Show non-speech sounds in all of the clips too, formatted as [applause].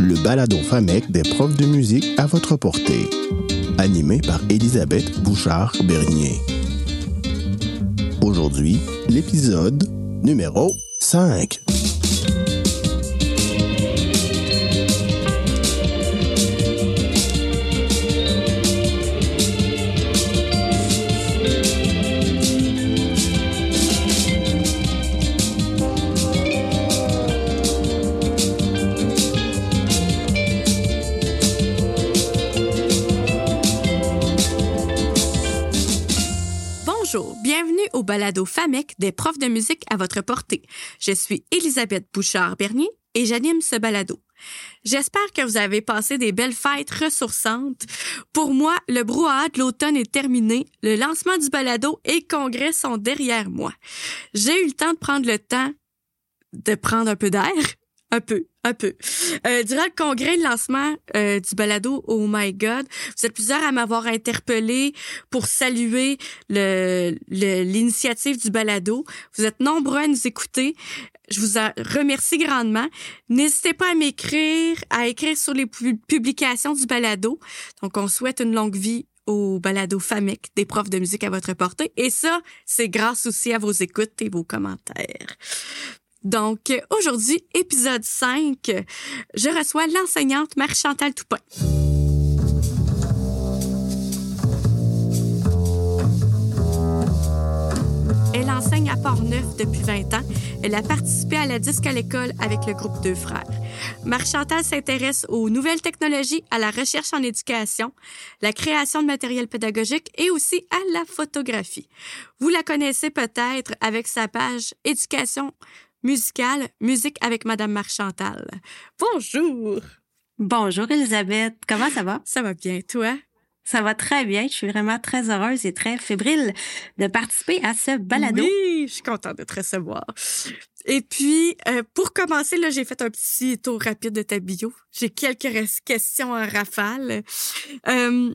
le balado FAMEC des profs de musique à votre portée. Animé par Elisabeth Bouchard-Bernier. Aujourd'hui, l'épisode numéro 5. Balado FAMEC des profs de musique à votre portée. Je suis Elisabeth Bouchard-Bernier et j'anime ce balado. J'espère que vous avez passé des belles fêtes ressourçantes. Pour moi, le brouhaha de l'automne est terminé, le lancement du balado et congrès sont derrière moi. J'ai eu le temps de prendre le temps de prendre un peu d'air, un peu, un peu. Euh, durant le congrès de lancement euh, du balado Oh My God, vous êtes plusieurs à m'avoir interpellé pour saluer le le- l'initiative du balado. Vous êtes nombreux à nous écouter. Je vous remercie grandement. N'hésitez pas à m'écrire, à écrire sur les pu- publications du balado. Donc, on souhaite une longue vie au balado FAMEC des profs de musique à votre portée. Et ça, c'est grâce aussi à vos écoutes et vos commentaires. Donc, aujourd'hui, épisode 5, je reçois l'enseignante Marie-Chantal Toupin. Elle enseigne à Port-Neuf depuis 20 ans. Elle a participé à la disque à l'école avec le groupe Deux Frères. Marie-Chantal s'intéresse aux nouvelles technologies, à la recherche en éducation, la création de matériel pédagogique et aussi à la photographie. Vous la connaissez peut-être avec sa page Éducation musicale, musique avec Madame Marie-Chantal. Bonjour! Bonjour Elisabeth, comment ça va? Ça va bien, toi? Ça va très bien. Je suis vraiment très heureuse et très fébrile de participer à ce balado. Oui, je suis contente de te recevoir. Et puis, euh, pour commencer, là, j'ai fait un petit tour rapide de ta bio. J'ai quelques questions en rafale. Euh,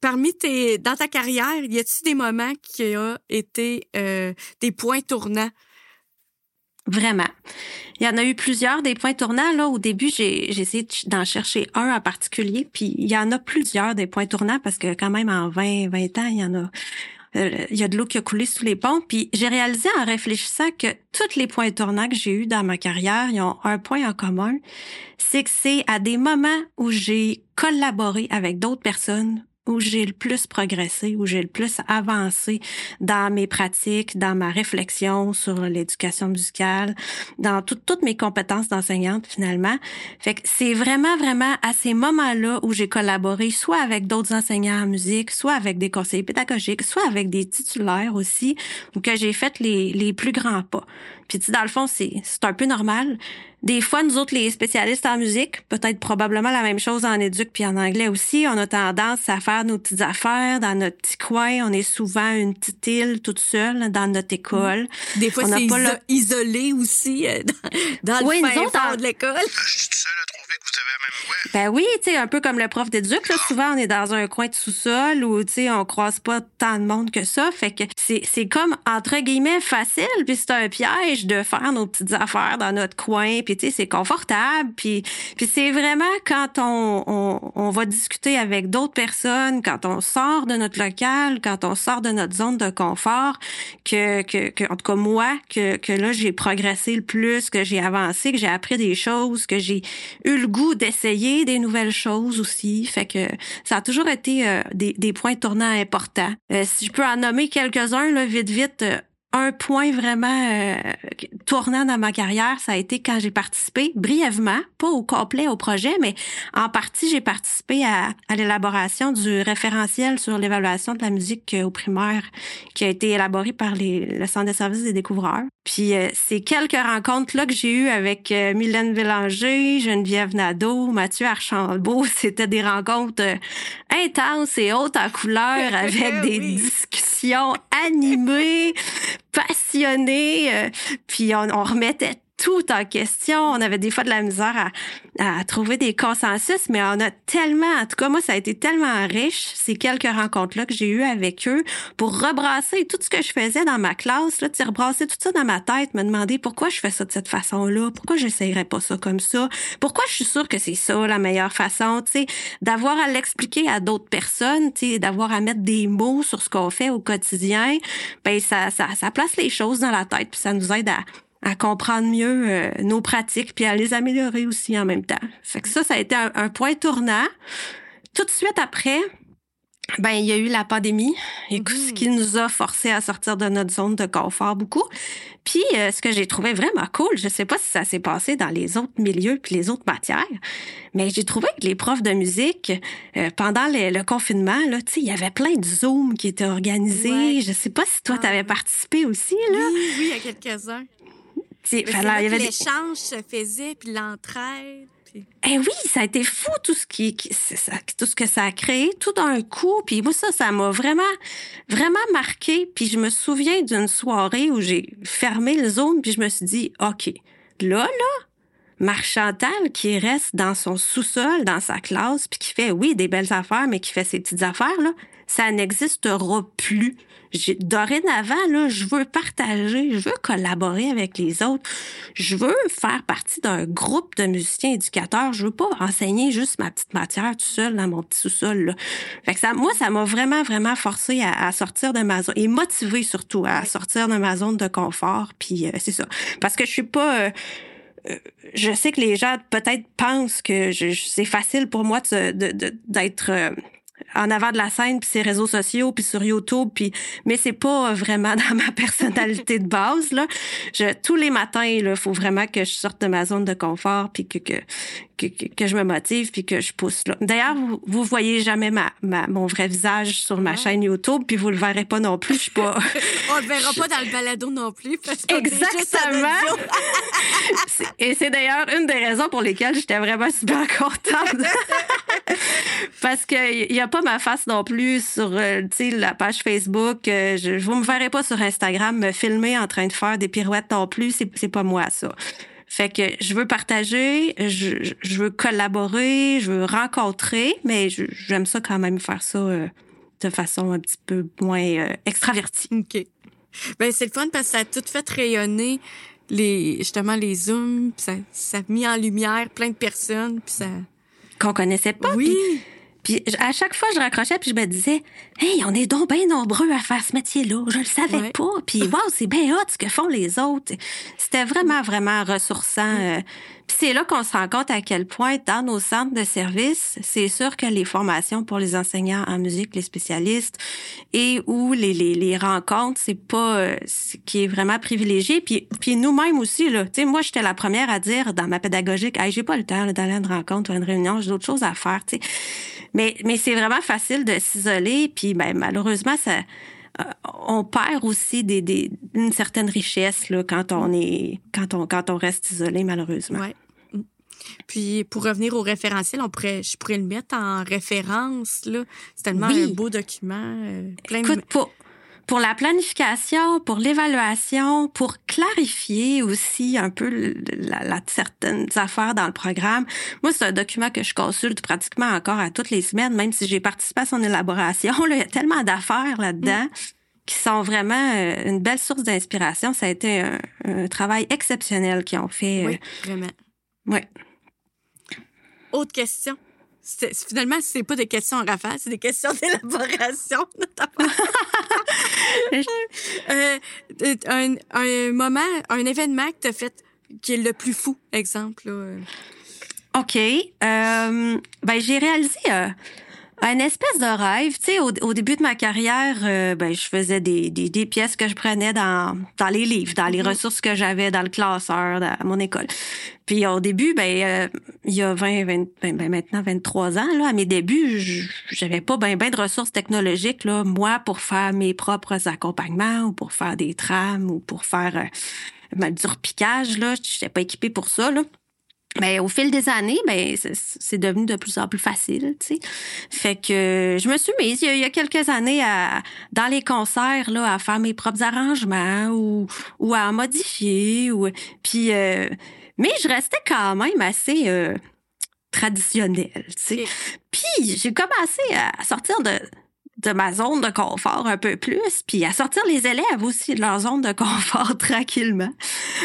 parmi tes, dans ta carrière, y a-t-il des moments qui ont été euh, des points tournants? Vraiment. Il y en a eu plusieurs des points tournants. Là, au début, j'ai essayé d'en chercher un en particulier. Puis il y en a plusieurs des points tournants parce que quand même en 20, 20 ans, il y en a. euh, Il y a de l'eau qui a coulé sous les ponts. Puis j'ai réalisé en réfléchissant que tous les points tournants que j'ai eus dans ma carrière, ils ont un point en commun. C'est que c'est à des moments où j'ai collaboré avec d'autres personnes où j'ai le plus progressé, où j'ai le plus avancé dans mes pratiques, dans ma réflexion sur l'éducation musicale, dans tout- toutes mes compétences d'enseignante finalement. Fait que c'est vraiment, vraiment à ces moments-là où j'ai collaboré soit avec d'autres enseignants en musique, soit avec des conseillers pédagogiques, soit avec des titulaires aussi, où que j'ai fait les, les plus grands pas. Puis tu sais, dans le fond, c'est c'est un peu normal. Des fois, nous autres, les spécialistes en musique, peut-être probablement la même chose en éduc puis en anglais aussi, on a tendance à faire nos petites affaires dans notre petit coin. On est souvent une petite île toute seule dans notre école. Des fois, On n'a c'est pas iso- le- isolé aussi euh, [laughs] dans, dans Oui, le nous fin autres, fond en- de l'école. Je suis à que vous avez la même. Ben oui, tu sais, un peu comme le prof d'éduc, là, souvent on est dans un coin de sous-sol où, tu sais, on croise pas tant de monde que ça. Fait que c'est, comme, entre guillemets, facile, puis c'est un piège de faire nos petites affaires dans notre coin, puis tu sais, c'est confortable, puis, puis c'est vraiment quand on, on, va discuter avec d'autres personnes, quand on sort de notre local, quand on sort de notre zone de confort, que, que, que en tout cas moi, que, que là, j'ai progressé le plus, que j'ai avancé, que j'ai appris des choses, que j'ai eu le goût d'essayer des nouvelles choses aussi. Fait que ça a toujours été euh, des, points tournants importants. Euh, si je peux en nommer quelques-uns, là, vite, vite, euh, un point vraiment euh, tournant dans ma carrière, ça a été quand j'ai participé brièvement, pas au complet au projet, mais en partie, j'ai participé à, à l'élaboration du référentiel sur l'évaluation de la musique euh, au primaire qui a été élaboré par les, le Centre de services des découvreurs. Puis euh, c'est quelques rencontres-là que j'ai eues avec euh, Mylène Bélanger, Geneviève Nadeau, Mathieu Archambault. [laughs] C'était des rencontres euh, intenses et hautes en couleur [laughs] avec des discussions animées, passionnées. euh, puis on, on remettait tout en question. On avait des fois de la misère à, à, trouver des consensus, mais on a tellement, en tout cas, moi, ça a été tellement riche, ces quelques rencontres-là que j'ai eues avec eux, pour rebrasser tout ce que je faisais dans ma classe, là, rebrasser tout ça dans ma tête, me demander pourquoi je fais ça de cette façon-là, pourquoi j'essayerais pas ça comme ça, pourquoi je suis sûre que c'est ça la meilleure façon, tu sais, d'avoir à l'expliquer à d'autres personnes, tu sais, d'avoir à mettre des mots sur ce qu'on fait au quotidien, ben ça, ça, ça place les choses dans la tête, puis ça nous aide à, à comprendre mieux euh, nos pratiques puis à les améliorer aussi en même temps. Fait que ça, ça a été un, point tournant. Tout de suite après, ben il y a eu la pandémie, et ce qui nous a forcé à sortir de notre zone de confort beaucoup. Puis euh, ce que j'ai trouvé vraiment cool, je sais pas si ça s'est passé dans les autres milieux puis les autres matières, mais j'ai trouvé que les profs de musique euh, pendant le confinement là, tu il y avait plein de zooms qui étaient organisés. Je sais pas si toi tu avais ah. participé aussi là. Oui, oui, il y a quelques-uns. C'est il y avait l'échange se faisait puis l'entraide. Eh oui, ça a été fou tout ce qui, ça, tout ce que ça a créé tout d'un coup. Puis moi ça, ça m'a vraiment, vraiment marqué. Puis je me souviens d'une soirée où j'ai fermé le zone puis je me suis dit, ok, là là, Marchantal qui reste dans son sous-sol, dans sa classe, puis qui fait, oui, des belles affaires, mais qui fait ses petites affaires, là, ça n'existera plus. Dorénavant, là, je veux partager, je veux collaborer avec les autres. Je veux faire partie d'un groupe de musiciens éducateurs. Je veux pas enseigner juste ma petite matière tout seul dans mon petit sous-sol. Fait que ça, moi, ça m'a vraiment, vraiment forcé à, sortir de ma zone et motivé surtout à sortir de ma zone de confort. Puis euh, c'est ça. Parce que je suis pas... Euh, euh, je sais que les gens peut-être pensent que c'est facile pour moi d'être en avant de la scène puis ses réseaux sociaux puis sur YouTube puis mais c'est pas vraiment [laughs] dans ma personnalité de base là. Je, tous les matins il faut vraiment que je sorte de ma zone de confort puis que que, que, que je me motive puis que je pousse là. D'ailleurs vous, vous voyez jamais ma, ma mon vrai visage sur ma chaîne YouTube puis vous le verrez pas non plus, je suis pas [laughs] On le verra pas dans le balado non plus parce Exactement. [laughs] Et c'est d'ailleurs une des raisons pour lesquelles j'étais vraiment super contente. parce que y a pas ma face non plus sur euh, la page Facebook. Euh, je, vous me verrez pas sur Instagram me filmer en train de faire des pirouettes non plus. C'est, pas moi, ça. Fait que je veux partager, je, je veux collaborer, je veux rencontrer, mais j'aime ça quand même faire ça euh, de façon un petit peu moins extravertie. OK. Ben, c'est le fun parce que ça a tout fait rayonner les, justement, les Zooms, ça, ça a mis en lumière plein de personnes, puis ça... Qu'on connaissait pas. Oui. Puis à chaque fois, je raccrochais puis je me disais, hey, on est donc bien nombreux à faire ce métier-là. Je le savais pas. Puis [laughs] wow, c'est bien hot ce que font les autres. C'était vraiment, vraiment ressourçant. Euh, puis c'est là qu'on se rend compte à quel point, dans nos centres de services, c'est sûr que les formations pour les enseignants en musique, les spécialistes, et où les, les, les rencontres, c'est pas euh, ce qui est vraiment privilégié. Puis, puis nous-mêmes aussi, là. Tu sais, moi, j'étais la première à dire dans ma pédagogique, hey, j'ai pas le temps d'aller à une rencontre ou à une réunion, j'ai d'autres choses à faire, tu sais. Mais, mais c'est vraiment facile de s'isoler. Puis, ben, malheureusement, ça euh, on perd aussi des, des, une certaine richesse là, quand on est quand on quand on reste isolé malheureusement. Ouais. Puis pour revenir au référentiel, on pourrait, je pourrais le mettre en référence là. C'est tellement un beau document. Euh, plein Écoute, de... pour, pour la planification, pour l'évaluation, pour clarifier aussi un peu la, certaines affaires dans le programme. Moi, c'est un document que je consulte pratiquement encore à toutes les semaines, même si j'ai participé à son élaboration. [laughs] Là, il y a tellement d'affaires là-dedans. qui sont vraiment euh, une belle source d'inspiration. Ça a été un, travail exceptionnel qu'ils ont fait. Oui, euh, vraiment. Oui. Autre question? Finalement, c'est pas des questions en rafale, c'est des questions [laughs] d'élaboration. [laughs] euh, un, un, moment, un événement que tu as fait qui est le plus fou, exemple. Là. OK. Euh, ben, j'ai réalisé euh, un espèce de rêve. Tu sais, au, au, début de ma carrière, euh, ben, je faisais des, des, des, pièces que je prenais dans, dans les livres, dans les mm-hmm. ressources que j'avais dans le classeur, à mon école. Puis au début, ben, euh, il y a 20, 20 ben, ben, maintenant 23 ans, là, à mes débuts, j'avais pas ben, ben de ressources technologiques, là, moi, pour faire mes propres accompagnements ou pour faire des trames ou pour faire euh, ben, du repiquage, là. J'étais pas équipée pour ça, là. Ben, au fil des années, ben, c'est- devenu de plus en plus facile, tu sais. Fait que je me suis mise il y a, il y a quelques années à, dans les concerts là, à faire mes propres arrangements ou, ou à modifier. Ou, puis, euh, mais je restais quand même assez euh, traditionnelle, tu sais. Puis j'ai commencé à sortir de de ma zone de confort un peu plus, puis à sortir les élèves aussi de leur zone de confort [laughs] tranquillement,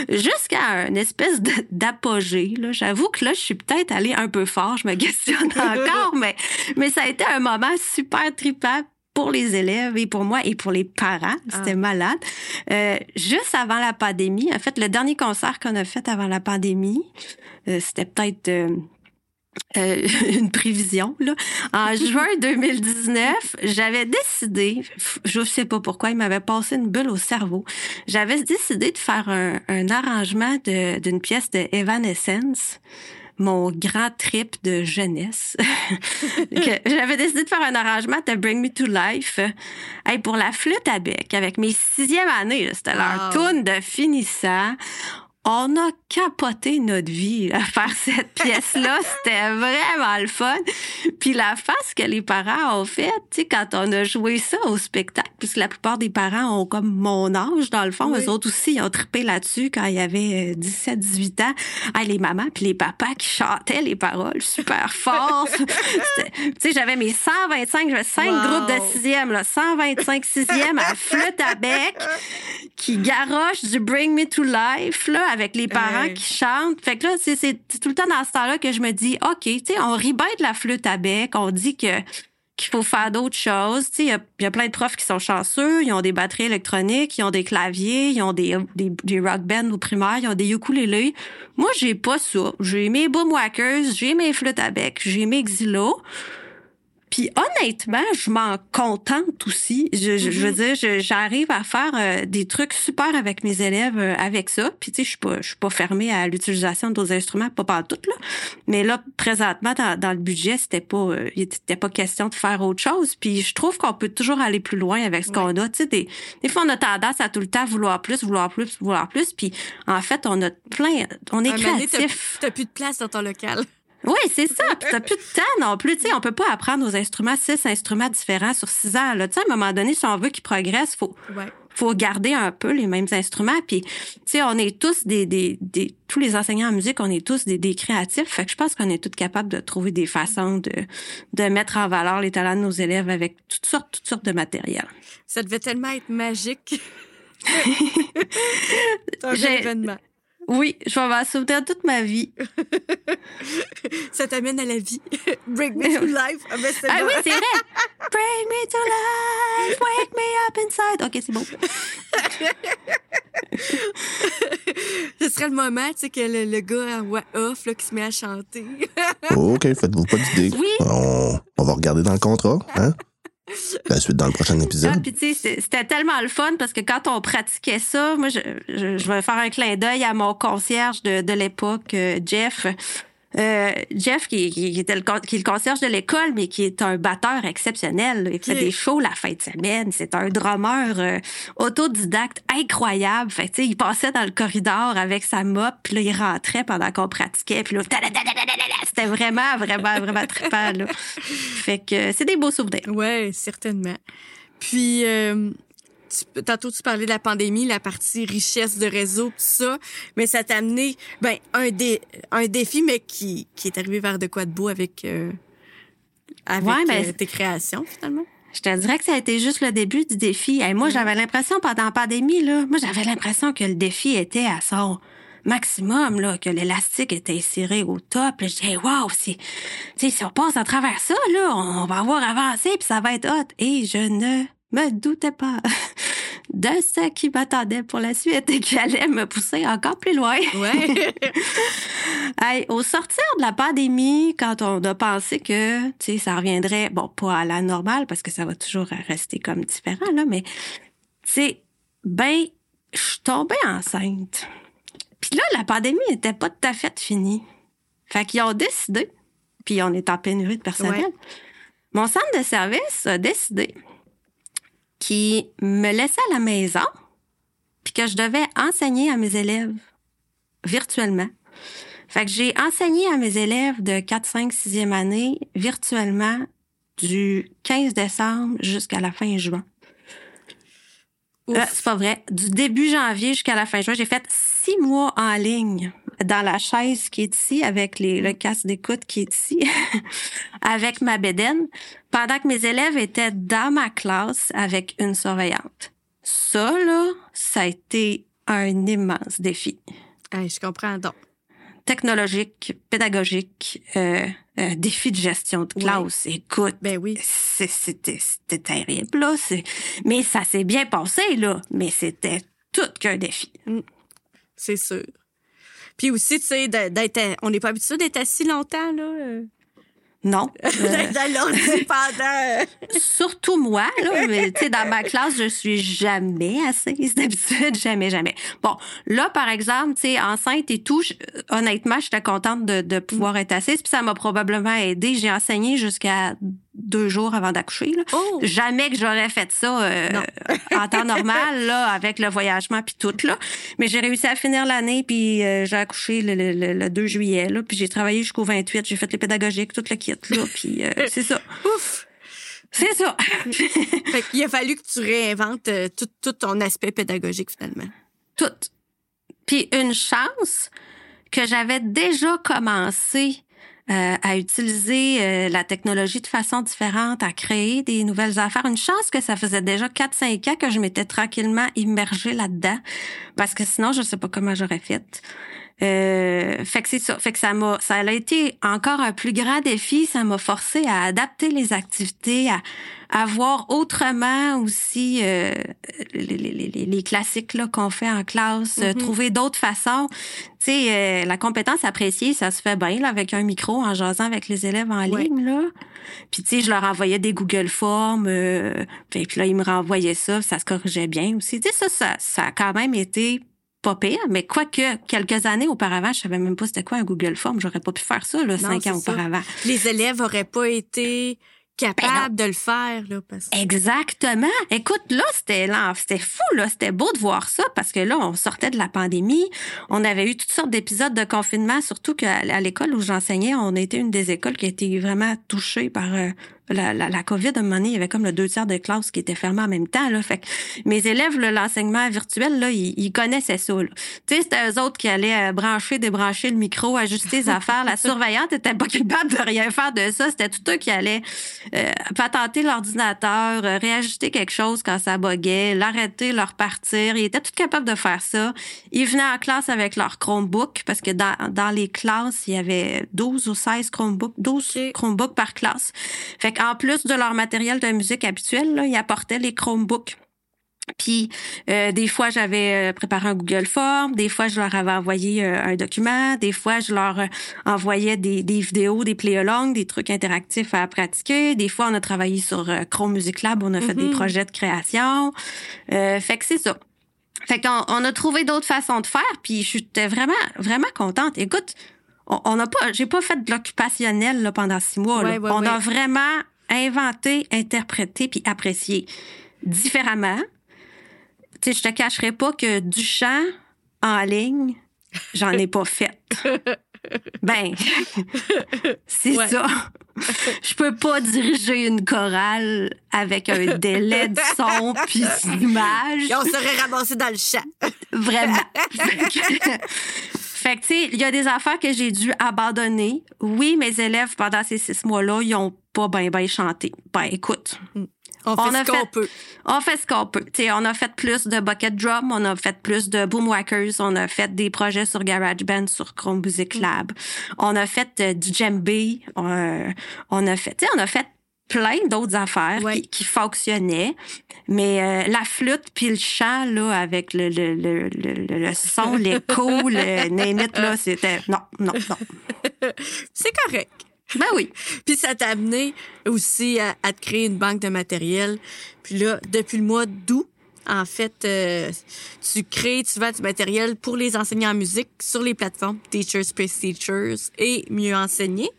jusqu'à une espèce d'apogée. J'avoue que là, je suis peut-être allée un peu fort, je me questionne [laughs] encore, mais, mais ça a été un moment super trippant pour les élèves et pour moi et pour les parents. C'était Ah. malade. Euh, juste avant la pandémie, en fait, le dernier concert qu'on a fait avant la pandémie, euh, c'était peut-être... euh, euh, [laughs] une prévision. Là. En [laughs] juin 2019, j'avais décidé, je sais pas pourquoi, il m'avait passé une bulle au cerveau. J'avais décidé de faire un, un arrangement d'une pièce de Evanescence, mon grand trip de jeunesse. [laughs] J'avais décidé de faire un arrangement de Bring Me to Life hey, pour la flûte à bec avec mes sixième années. C'était leur Wow. tune de finissant. On a capoté notre vie à [laughs] faire cette pièce-là. C'était vraiment le fun. Puis la face que les parents ont faite, tu sais, quand on a joué ça au spectacle, puisque la plupart des parents ont comme mon âge, dans le fond, Oui. eux autres aussi, ils ont trippé là-dessus quand il y avait 17-18 ans. Ah, les mamans puis les papas qui chantaient les paroles super [laughs] fort. Tu sais, j'avais mes 125, j'avais cinq Wow. groupes de sixième, là, 125 sixième à flûte à bec qui garoche du Bring Me to Life là, avec les parents Qui chantent. Fait que là, c'est tout le temps dans ce temps-là que je me dis, OK, tu sais, on rit bien de la flûte à bec, on dit que qu'il faut faire d'autres choses. Il y y, a plein de profs qui sont chanceux, ils ont des batteries électroniques, ils ont des claviers, ils ont des, des, des rock bands au primaire, ils ont des ukulélés. Moi, j'ai pas ça. J'ai mes boomwhackers, j'ai mes flûtes à bec, j'ai mes xylos. Puis honnêtement, je m'en contente aussi. Je, je, je veux dire, je- j'arrive à faire euh, des trucs super avec mes élèves euh, avec ça. Puis tu sais, je suis pas, je suis pas fermée à l'utilisation d'autres instruments, pas par tout là. Mais là, présentement, dans, dans le budget, c'était pas, euh, il était pas question de faire autre chose. Puis je trouve qu'on peut toujours aller plus loin avec ce qu'on a. Tu sais, des, des fois, on a tendance à tout le temps vouloir plus, vouloir plus, vouloir plus. Puis en fait, on a plein, on est créatif. T'as plus de place dans ton local. Oui, c'est ça. Puis t'as plus de temps non plus. Sais, on peut pas apprendre aux instruments, six instruments différents sur six ans. Là. Tu sais, à un moment donné, si on veut qu'ils progressent, faut Ouais. faut garder un peu les mêmes instruments. Puis, tu on est tous des, des, des tous les enseignants en musique, on est tous des, des créatifs. Fait que je pense qu'on est tous capables de trouver des façons de de mettre en valeur les talents de nos élèves avec toutes sortes toutes sortes de matériel. Ça devait tellement être magique. [laughs] C'est un événement. Oui, je vais souvenir toute ma vie. [laughs] Ça t'amène à la vie. [laughs] Bring me to life. Ah, ben, c'est Ah bon. oui, c'est vrai. [laughs] Bring me to life, wake me up inside. OK, c'est bon. Ce serait le moment, tu sais, que le, le gars en voix off, là, qui se met à chanter. OK, faites-vous pas d'idée. Oui. On, on va regarder dans le contrat, hein? La suite dans le prochain Ah, épisode. puis tu sais, c'était- tellement le fun parce que quand on pratiquait ça, moi, je, je, je vais faire un clin d'œil à mon concierge de, de l'époque, euh, Jeff. Euh, Jeff, qui, qui, qui était le, qui est le concierge de l'école, mais qui est un batteur exceptionnel. là. Il fait des shows la fin de semaine. C'est un drummer euh, autodidacte incroyable. Fait que, il passait dans le corridor avec sa mop, puis là, il rentrait pendant qu'on pratiquait. Puis là, c'était vraiment, vraiment, vraiment trippant. Là. [laughs] Fait que c'est des beaux souvenirs. Ouais, certainement. Puis, euh, tu- tantôt, tu parlais de la pandémie, la partie richesse de réseau, tout ça, mais ça t'a amené ben, un, dé, un défi, mais qui, qui est arrivé vers de quoi de beau avec, euh, avec Ouais, ben, euh, tes créations, finalement? Je te dirais que ça a été juste le début du défi. Et moi, j'avais l'impression pendant la pandémie, là, moi, j'avais l'impression que le défi était à son maximum, là, que l'élastique était serré au top. Là, je disais, wow, si, tu sais, si on passe à travers ça, là, on va avoir avancé puis ça va être hot. Et je ne me doutais pas [laughs] de ce qui m'attendait pour la suite et qui allait me pousser encore plus loin. Ouais. [laughs] Hey, au sortir de la pandémie, quand on a pensé que, ça reviendrait, bon, pas à la normale, parce que ça va toujours rester comme différent, là, mais, tu sais, ben, je suis tombée enceinte. Puis là, la pandémie n'était pas tout à fait finie. Fait qu'ils ont décidé, puis on est en pénurie de personnel, Ouais. mon centre de service a décidé qu'il me laissait à la maison, puis que je devais enseigner à mes élèves virtuellement. Fait que j'ai enseigné à mes élèves de 4, 5, 6e année virtuellement du 15 décembre jusqu'à la fin juin. Euh, c'est pas vrai. Du début janvier jusqu'à la fin juin, j'ai fait six mois en ligne dans la chaise qui est ici, avec les, le casque d'écoute qui est ici, [laughs] avec ma bédaine, pendant que mes élèves étaient dans ma classe avec une surveillante. Ça, là, ça a été un immense défi Hey, je comprends donc. technologique, pédagogique, euh, euh, défi de gestion de classe. Écoute, Ben oui. c'était terrible, là. Mais ça s'est bien passé, là. Mais c'était tout qu'un défi. C'est sûr. Puis aussi, tu sais, d'être- d'être, on n'est pas habitué d'être assis longtemps, là. Non. [laughs] L'ordi pendant. surtout moi, là. mais, Tu sais, dans ma classe, je suis jamais assise d'habitude. Jamais, jamais. Bon, là, par exemple, tu sais, enceinte et tout, je- honnêtement, j'étais contente de, de pouvoir être assise. Puis ça m'a probablement aidé. J'ai enseigné jusqu'à deux jours avant d'accoucher. Oh! Jamais que j'aurais fait ça euh, en temps normal, là, avec le voyagement puis tout, là. Mais j'ai réussi à finir l'année, puis euh, j'ai accouché le, le- le- le 2 juillet, là. Puis j'ai travaillé jusqu'au 28, j'ai fait les pédagogiques, tout le kit, là. Puis euh, [laughs] c'est ça. Ouf! C'est ça. [laughs] Fait qu'il a fallu que tu réinventes euh, tout, tout ton aspect pédagogique, finalement. tout. Puis une chance que j'avais déjà commencé euh, à utiliser euh, la technologie de façon différente, à créer des nouvelles affaires. Une chance que ça faisait déjà 4-5 ans que je m'étais tranquillement immergée là-dedans, parce que sinon, je sais pas comment j'aurais fait. Euh, fait que c'est ça. Fait que ça m'a, ça a été encore un plus grand défi. Ça m'a forcé à adapter les activités, à, à voir autrement aussi euh, les, les, les, les classiques là qu'on fait en classe, euh, Mhm. trouver d'autres façons. Tu sais, euh, la compétence appréciée, ça se fait bien là, avec un micro en jasant avec les élèves en Ouais. ligne là. Puis tu sais, je leur envoyais des Google Forms, euh, puis là ils me renvoyaient ça, ça se corrigeait bien aussi. Tu sais, ça, ça, ça a quand même été pas pire, mais quoique quelques années auparavant, je savais même pas c'était quoi un Google Form. J'aurais pas pu faire ça là, cinq ans ça. auparavant. Les élèves auraient pas été capables de le faire, là. Parce... que- Exactement. Écoute, là, c'était là, c'était fou, là. C'était beau de voir ça parce que là, on sortait de la pandémie. On avait eu toutes sortes d'épisodes de confinement, surtout qu'à l'école où j'enseignais, on était une des écoles qui a été vraiment touchée par euh, la, la, la COVID. À un moment donné, il y avait comme le deux tiers de classe qui étaient fermés en même temps, là. Fait que mes élèves, l'enseignement virtuel, là, ils, ils connaissaient ça. Tu sais, c'était eux autres qui allaient euh, brancher, débrancher le micro, ajuster les [laughs] affaires. La surveillante était pas capable de rien faire de ça. C'était tout eux qui allaient euh, patenter l'ordinateur, euh, réajuster quelque chose quand ça buguait, l'arrêter, leur partir. Ils étaient tous capables de faire ça. Ils venaient en classe avec leur Chromebook parce que dans, dans les classes, il y avait 12 ou 16 Chromebooks, 12 Ok. Chromebooks par classe. Fait qu'en plus de leur matériel de musique habituel, là, ils apportaient les Chromebooks. Puis euh, des fois j'avais euh, préparé un Google Form, des fois je leur avais envoyé euh, un document, des fois je leur euh, envoyais des, des vidéos, des play-alongs, des trucs interactifs à pratiquer. Des fois on a travaillé sur Chrome Music Lab, on a fait des Mhm. projets de création. Euh, fait que c'est ça. Fait qu'on on a trouvé d'autres façons de faire, puis j'étais vraiment vraiment contente. Écoute, on n'a pas, j'ai pas fait de l'occupationnel là, pendant six mois. là. Ouais, ouais, on a vraiment inventé, interprété puis apprécié différemment. Tu sais, je te cacherai pas que du chant en ligne, j'en ai pas fait. [laughs] Ben, [laughs] c'est Ouais. ça. Je peux pas diriger une chorale avec un délai de son [laughs] puis d'image. Et on serait ramassé dans le champ. Vraiment. Fait que, tu sais, il y a des affaires que j'ai dû abandonner. Oui, mes élèves, pendant ces six mois-là, ils ont pas bien, bien chanté. Ben, écoute, On fait On a ce qu'on fait- peut. on fait ce qu'on peut. Tu sais, on a fait plus de bucket drum, on a fait plus de boomwhackers, on a fait des projets sur GarageBand, sur Chrome Music Lab. On a fait euh, du djembé, euh, on a fait, tu sais, on a fait plein d'autres affaires Ouais. qui, qui fonctionnaient. Mais euh, la flûte puis le chant, là, avec le, le, le, le, le- son, l'écho, le [laughs] nénite, là, c'était... Non, non, non. [laughs] C'est correct. Ben oui. Puis ça t'a amené aussi à, à te créer une banque de matériel. Puis là, depuis le mois d'août, en fait, euh, tu crées, tu vends du matériel pour les enseignants en musique sur les plateformes Teachers Space Teachers et Mieux Enseigner.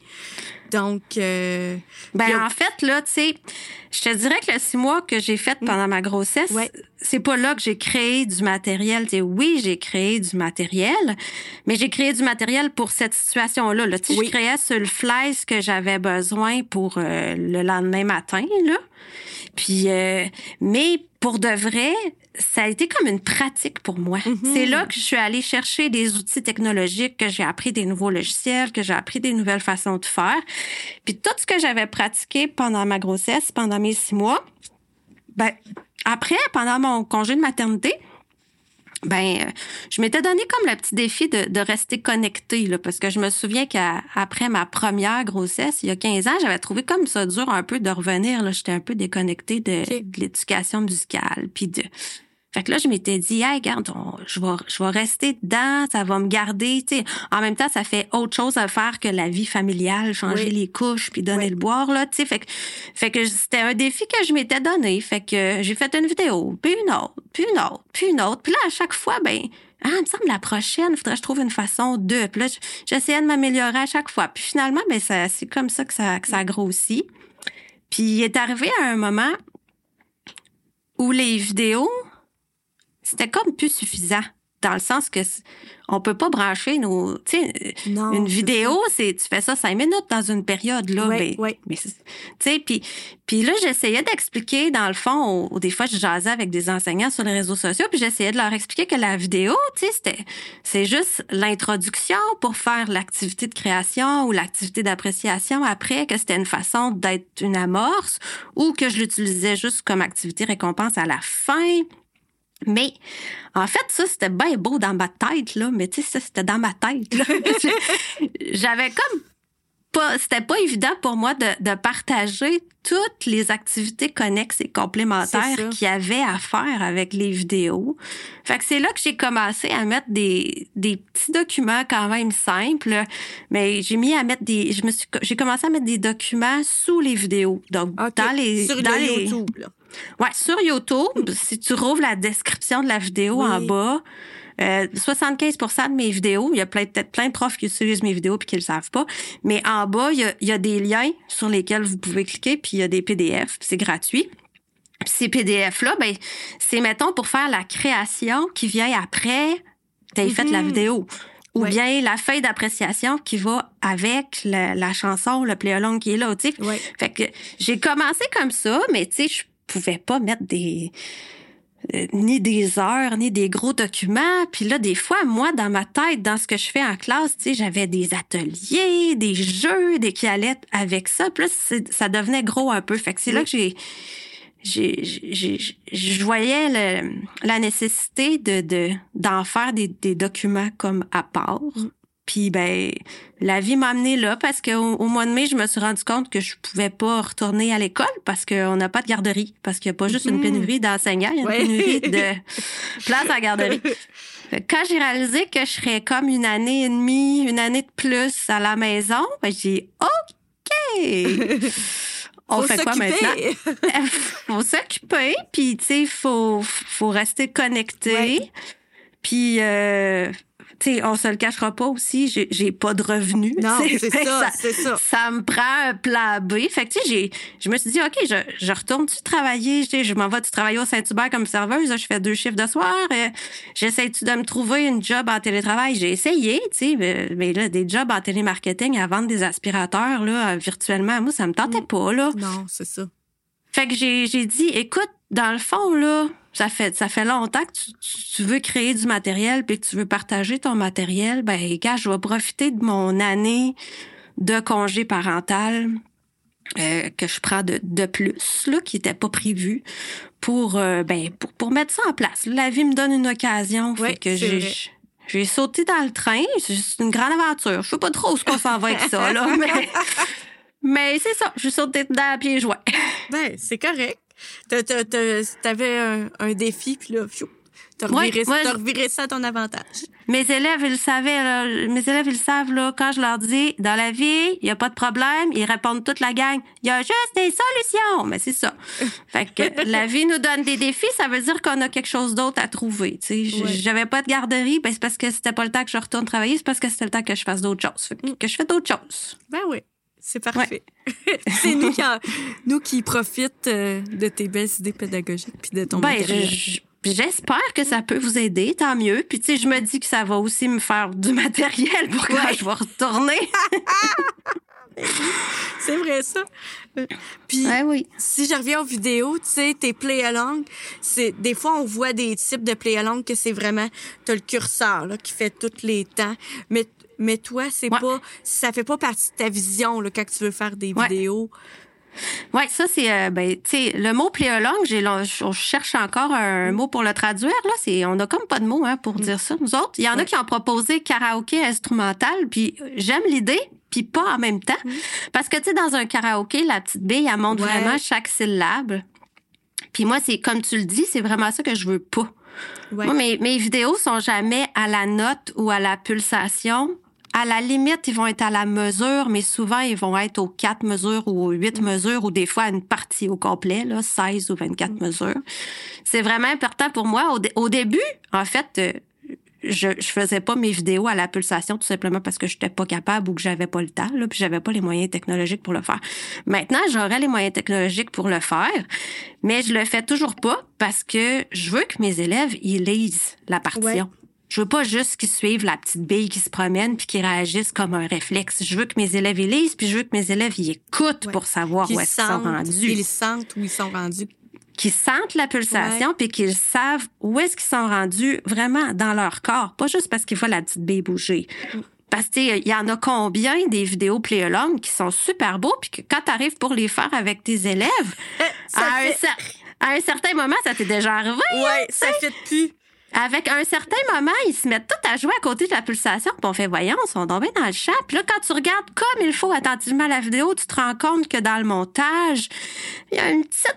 Donc, euh, Ben, a- en fait, là, tu sais, je te dirais que le six mois que j'ai fait pendant ma grossesse, Ouais. c'est pas là que j'ai créé du matériel. Tu sais, oui, j'ai créé du matériel, mais j'ai créé du matériel pour cette situation-là. Là. Tu sais, Oui. je créais sur le fly ce que j'avais besoin pour euh, le lendemain matin, là. Puis, euh, mais pour de vrai, ça a été comme une pratique pour moi. Mhm. C'est là que je suis allée chercher des outils technologiques, que j'ai appris des nouveaux logiciels, que j'ai appris des nouvelles façons de faire. Puis tout ce que j'avais pratiqué pendant ma grossesse, pendant mes six mois, ben après, pendant mon congé de maternité, ben euh, je m'étais donné comme le petit défi de, de rester connectée là, parce que je me souviens qu'après ma première grossesse, il y a 15 ans, j'avais trouvé comme ça dur un peu de revenir là, j'étais un peu déconnectée de, de l'éducation musicale puis de fait que là, je m'étais dit, hey, regarde, on- je vais, je vais rester dedans, ça va me garder. Tu sais, en même temps, ça fait autre chose à faire que la vie familiale, changer Oui. les couches puis donner Oui. le boire là. Tu sais, fait que, fait que c'était un défi que je m'étais donné. Fait que j'ai fait une vidéo, puis une autre, puis une autre, puis une autre. Puis là, à chaque fois, ben, ah, il me semble la prochaine, faudrait que je trouve une façon de. Puis là, j'essayais de m'améliorer à chaque fois. Puis finalement, ben, ça, c'est comme ça que ça, que ça grossit. Puis il est arrivé à un moment où les vidéos, c'était comme plus suffisant. Dans le sens que on peut pas brancher nos. Tu sais, non, une vidéo, c'est tu fais ça cinq minutes dans une période là. Ouais, ben, ouais. mais tu sais, puis puis là j'essayais d'expliquer dans le fond, ou des fois je jasais avec des enseignants sur les réseaux sociaux, puis j'essayais de leur expliquer que la vidéo, tu sais, c'était c'est juste l'introduction pour faire l'activité de création ou l'activité d'appréciation après, que c'était une façon d'être une amorce, ou que je l'utilisais juste comme activité récompense à la fin. Mais en fait, ça, c'était bien beau dans ma tête, là. Mais tu sais, ça, c'était dans ma tête. là. [laughs] J'avais comme pas. C'était pas évident pour moi de, de partager toutes les activités connexes et complémentaires qu'il y avait à faire avec les vidéos. Fait que c'est là que j'ai commencé à mettre des, des petits documents quand même simples. Mais j'ai mis à mettre des. Je me suis, j'ai commencé à mettre des documents sous les vidéos. Donc, dans les. Sur dans le les, YouTube, là. Ouais, sur YouTube, si tu rouvres la description de la vidéo Oui. en bas, euh, 75% de mes vidéos, il y a peut-être plein de profs qui utilisent mes vidéos puis qui le savent pas, mais en bas, il y a, il y a des liens sur lesquels vous pouvez cliquer puis il y a des PDF, puis c'est gratuit. Puis ces PDF-là, ben, c'est, mettons, pour faire la création qui vient après t'as fait la Mhm. vidéo. Ou Ouais. bien la feuille d'appréciation qui va avec la, la chanson, le play along qui est là, tu sais. Ouais. Fait que j'ai commencé comme ça, mais tu sais, je pouvais pas mettre des euh, ni des heures, ni des gros documents. Puis là, des fois, moi, dans ma tête, dans ce que je fais en classe, j'avais des ateliers, des jeux, des qui avec ça. Puis là, ça devenait gros un peu. Fait que c'est là que j'ai je voyais la nécessité de, d'en faire des, des documents comme à part. Puis ben, la vie m'a amené là parce qu'au au mois de mai, je me suis rendu compte que je pouvais pas retourner à l'école parce qu'on n'a pas de garderie. Parce qu'il n'y a pas juste une Mhm. pénurie d'enseignants, il y a une Ouais. pénurie de [laughs] place à garderie. Quand j'ai réalisé que je serais comme une année et demie, une année de plus à la maison, ben j'ai dit OK. [laughs] On Faut fait quoi maintenant? [laughs] faut s'occuper, puis tu sais, faut faut rester connecté. Ouais. Puis euh, tu on se le cachera pas aussi, j'ai j'ai pas de revenus. Non, [laughs] c'est que ça, c'est ça. Ça me prend un plan B. Fait que tu sais, j'ai je me suis dit OK, je je retourne-tu travailler, je, m'en vais tu travailler au Saint-Hubert comme serveuse, je fais deux chiffres de soir, euh, j'essaie-tu de me trouver une job en télétravail, j'ai essayé, tu sais, mais, mais là des jobs en télémarketing à vendre des aspirateurs là virtuellement, moi ça me tentait pas là. Non, c'est ça. Fait que j'ai, j'ai dit, écoute, dans le fond, là, ça fait, ça fait longtemps que tu, veux créer du matériel puis que tu veux partager ton matériel. Ben, gars, je vais profiter de mon année de congé parental euh, que je prends de, de plus, là, qui était pas prévu, pour, euh, ben, pour, pour mettre ça en place. La vie me donne une occasion. Ouais, fait que j'ai, j'ai sauté dans le train. C'est une grande aventure. Je sais pas trop ce qu'on s'en va avec ça, là, [laughs] mais, mais c'est ça. J'ai sauté dedans à pieds joints. Ben, c'est correct. T'avais un, un défi, puis là, pfiou, t'as reviré, ouais. ça à ton avantage. Mes élèves, ils le savaient, là. Mes élèves, ils le savent, là. Quand je leur dis, dans la vie, il n'y a pas de problème, ils répondent toute la gang, il y a juste des solutions. Mais c'est ça. Fait que [laughs] la vie nous donne des défis, ça veut dire qu'on a quelque chose d'autre à trouver, Ouais. J'avais pas de garderie, ben c'est parce que c'était pas le temps que je retourne travailler, c'est parce que c'était le temps que je fasse d'autres choses. Fait que, que je fais d'autres choses. Ben oui. C'est parfait. [laughs] c'est nous [laughs] nous qui profitent euh, de tes belles idées pédagogiques puis de ton Ben, matériel. j'espère que ça peut vous aider, tant mieux. Puis, tu sais, je me dis que ça va aussi me faire du matériel pour quand Ouais. je vais retourner. [laughs] C'est vrai, ça. Puis, Ouais, oui. si je reviens aux vidéos, tu sais, tes play-along, c'est des fois on voit des types de play-along que c'est vraiment t'as le curseur là qui fait tous les temps, mais mais toi c'est Ouais. pas ça fait pas partie de ta vision là quand tu veux faire des Ouais. vidéos. Ouais, ça c'est euh, ben tu sais le mot pléologue, j'ai on cherche encore un mot pour le traduire là, c'est on a comme pas de mot hein pour dire ça nous autres. Il y en a qui ont proposé karaoké instrumental puis j'aime l'idée puis pas en même temps parce que tu sais dans un karaoké la petite bille elle monte Ouais. vraiment chaque syllabe. Puis moi c'est comme tu le dis, c'est vraiment ça que je veux pas. Ouais. Moi, mes, mes vidéos sont jamais à la note ou à la pulsation. À la limite, ils vont être à la mesure, mais souvent, ils vont être aux quatre mesures ou aux huit mesures ou des fois à une partie au complet, là, 16 ou 24 mesures. C'est vraiment important pour moi. Au, dé- au début, en fait, euh, je, je faisais pas mes vidéos à la pulsation tout simplement parce que je n'étais pas capable ou que j'avais pas le temps, là, puis j'avais pas les moyens technologiques pour le faire. Maintenant, j'aurais les moyens technologiques pour le faire, mais je le fais toujours pas parce que je veux que mes élèves ils lisent la partition. Ouais. Je veux pas juste qu'ils suivent la petite bille qui se promène puis qu'ils réagissent comme un réflexe. Je veux que mes élèves lisent puis je veux que mes élèves ils écoutent Ouais. pour savoir Qu'ils où est-ce qu'ils sont rendus ils sentent où ils sont rendus. qu'ils sentent la pulsation puis qu'ils savent où est-ce qu'ils sont rendus vraiment dans leur corps, pas juste parce qu'ils voient la petite bille bouger. Parce que tu sais, il y en a combien des vidéos pléologues qui sont super beaux puis que quand tu arrives pour les faire avec tes élèves, Ça à, un fait- cer- à un certain moment, ça t'est déjà arrivé. Ouais, ça fait plus. Avec un certain moment, ils se mettent tout à jouer à côté de la pulsation, puis on fait voyons, ils sont tombés dans le champ. Puis là, quand tu regardes comme il faut attentivement la vidéo, tu te rends compte que dans le montage, il y a une petite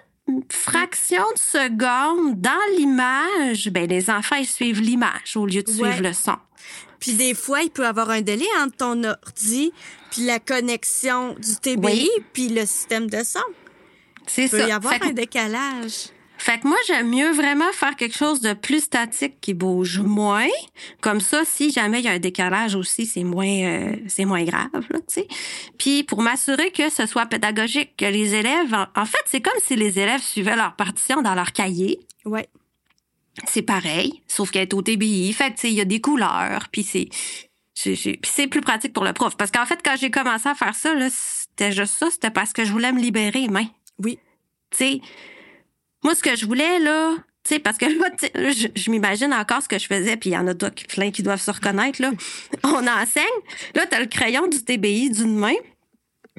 fraction de seconde dans l'image. Ben, les enfants, ils suivent l'image au lieu de suivre le son. Puis des fois, il peut y avoir un délai entre ton ordi puis la connexion du TBI puis le système de son. C'est Il peut ça. y avoir Fait un décalage. Fait que moi, j'aime mieux vraiment faire quelque chose de plus statique qui bouge moins. Comme ça, si jamais il y a un décalage aussi, c'est moins, euh, c'est moins grave, là, tu sais. Puis pour m'assurer que ce soit pédagogique, que les élèves, en, en fait, c'est comme si les élèves suivaient leur partition dans leur cahier. Ouais. C'est pareil, sauf qu'elle est au TBI. Fait que, tu sais, il y a des couleurs, puis c'est... Puis c'est plus pratique pour le prof. Parce qu'en fait, quand j'ai commencé à faire ça, là, c'était juste ça. C'était parce que je voulais me libérer les mains Oui. tu sais, moi, ce que je voulais, là, tu sais, parce que là, je, je m'imagine encore ce que je faisais, puis il y en a plein qui doivent se reconnaître, là. On enseigne. Là, t'as le crayon du TBI d'une main.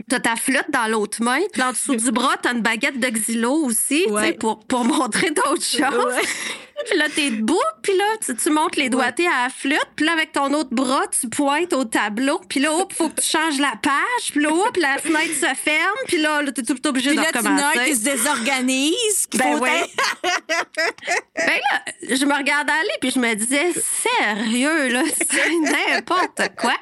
T'as ta flûte dans l'autre main. Puis en dessous du bras, t'as une baguette de xylo aussi, tu sais, pour, pour montrer d'autres choses. Ouais. Puis [laughs] là, t'es debout, puis là, tu, tu montes les doigtés à la flûte, puis là, avec ton autre bras, tu pointes au tableau, puis là, hop, faut que tu changes la page, puis là, hop, la fenêtre se ferme, puis là, là, t'es tout obligé Puis de là, recommencer. qui se désorganise. qu'il Ben ouais. [laughs] ben là, je me regardais aller puis je me disais sérieux là, [laughs] c'est n'importe quoi.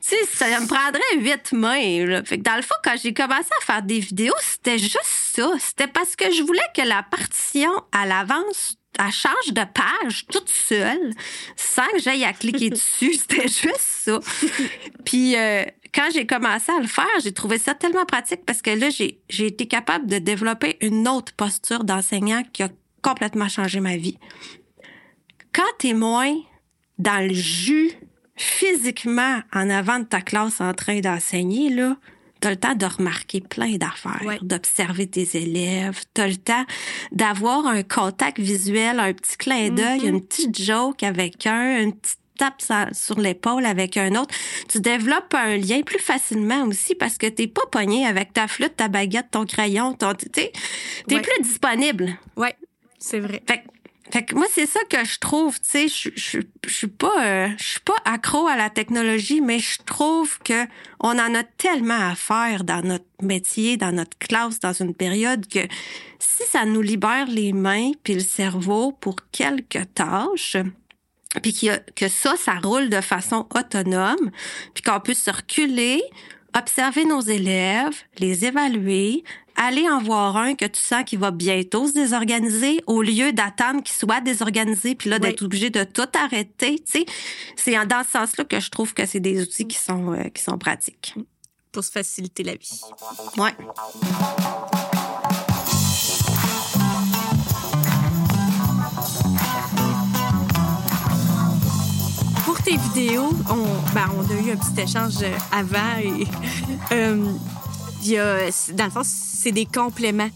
Tu sais, ça me prendrait huit mains. Là. Fait que dans le fond, quand j'ai commencé à faire des vidéos, c'était juste ça. C'était parce que je voulais que la partition à l'avance elle change de page toute seule sans que j'aille à cliquer dessus. [laughs] C'était juste ça. Puis euh, quand j'ai commencé à le faire, j'ai trouvé ça tellement pratique parce que là, j'ai j'ai été capable de développer une autre posture d'enseignant qui a complètement changé ma vie. Quand t'es moins dans le jus physiquement en avant de ta classe en train d'enseigner, là, T'as le temps de remarquer plein d'affaires, Ouais. d'observer tes élèves. T'as le temps d'avoir un contact visuel, un petit clin d'œil, une petite joke avec un, une petite tape sur l'épaule avec un autre. Tu développes un lien plus facilement aussi parce que t'es pas pogné avec ta flûte, ta baguette, ton crayon, ton, tu t'es Ouais. plus disponible. Ouais, c'est vrai. Fait, que- fait que moi, c'est ça que je trouve, tu sais, je, suis pas, euh, je suis pas accro à la technologie, mais je trouve que on en a tellement à faire dans notre métier, dans notre classe, dans une période que si ça nous libère les mains puis le cerveau pour quelques tâches, puis que ça, ça roule de façon autonome, puis qu'on peut se reculer, observer nos élèves, les évaluer, aller en voir un que tu sens qu'il va bientôt se désorganiser au lieu d'attendre qu'il soit désorganisé puis là Oui. d'être obligé de tout arrêter, tu sais. C'est dans ce sens-là que je trouve que c'est des outils qui sont euh, qui sont pratiques. pour se faciliter la vie. Ouais. Pour tes vidéos, on, ben, on a eu un petit échange avant et [laughs] euh, il y a, dans le fond, c'est des compléments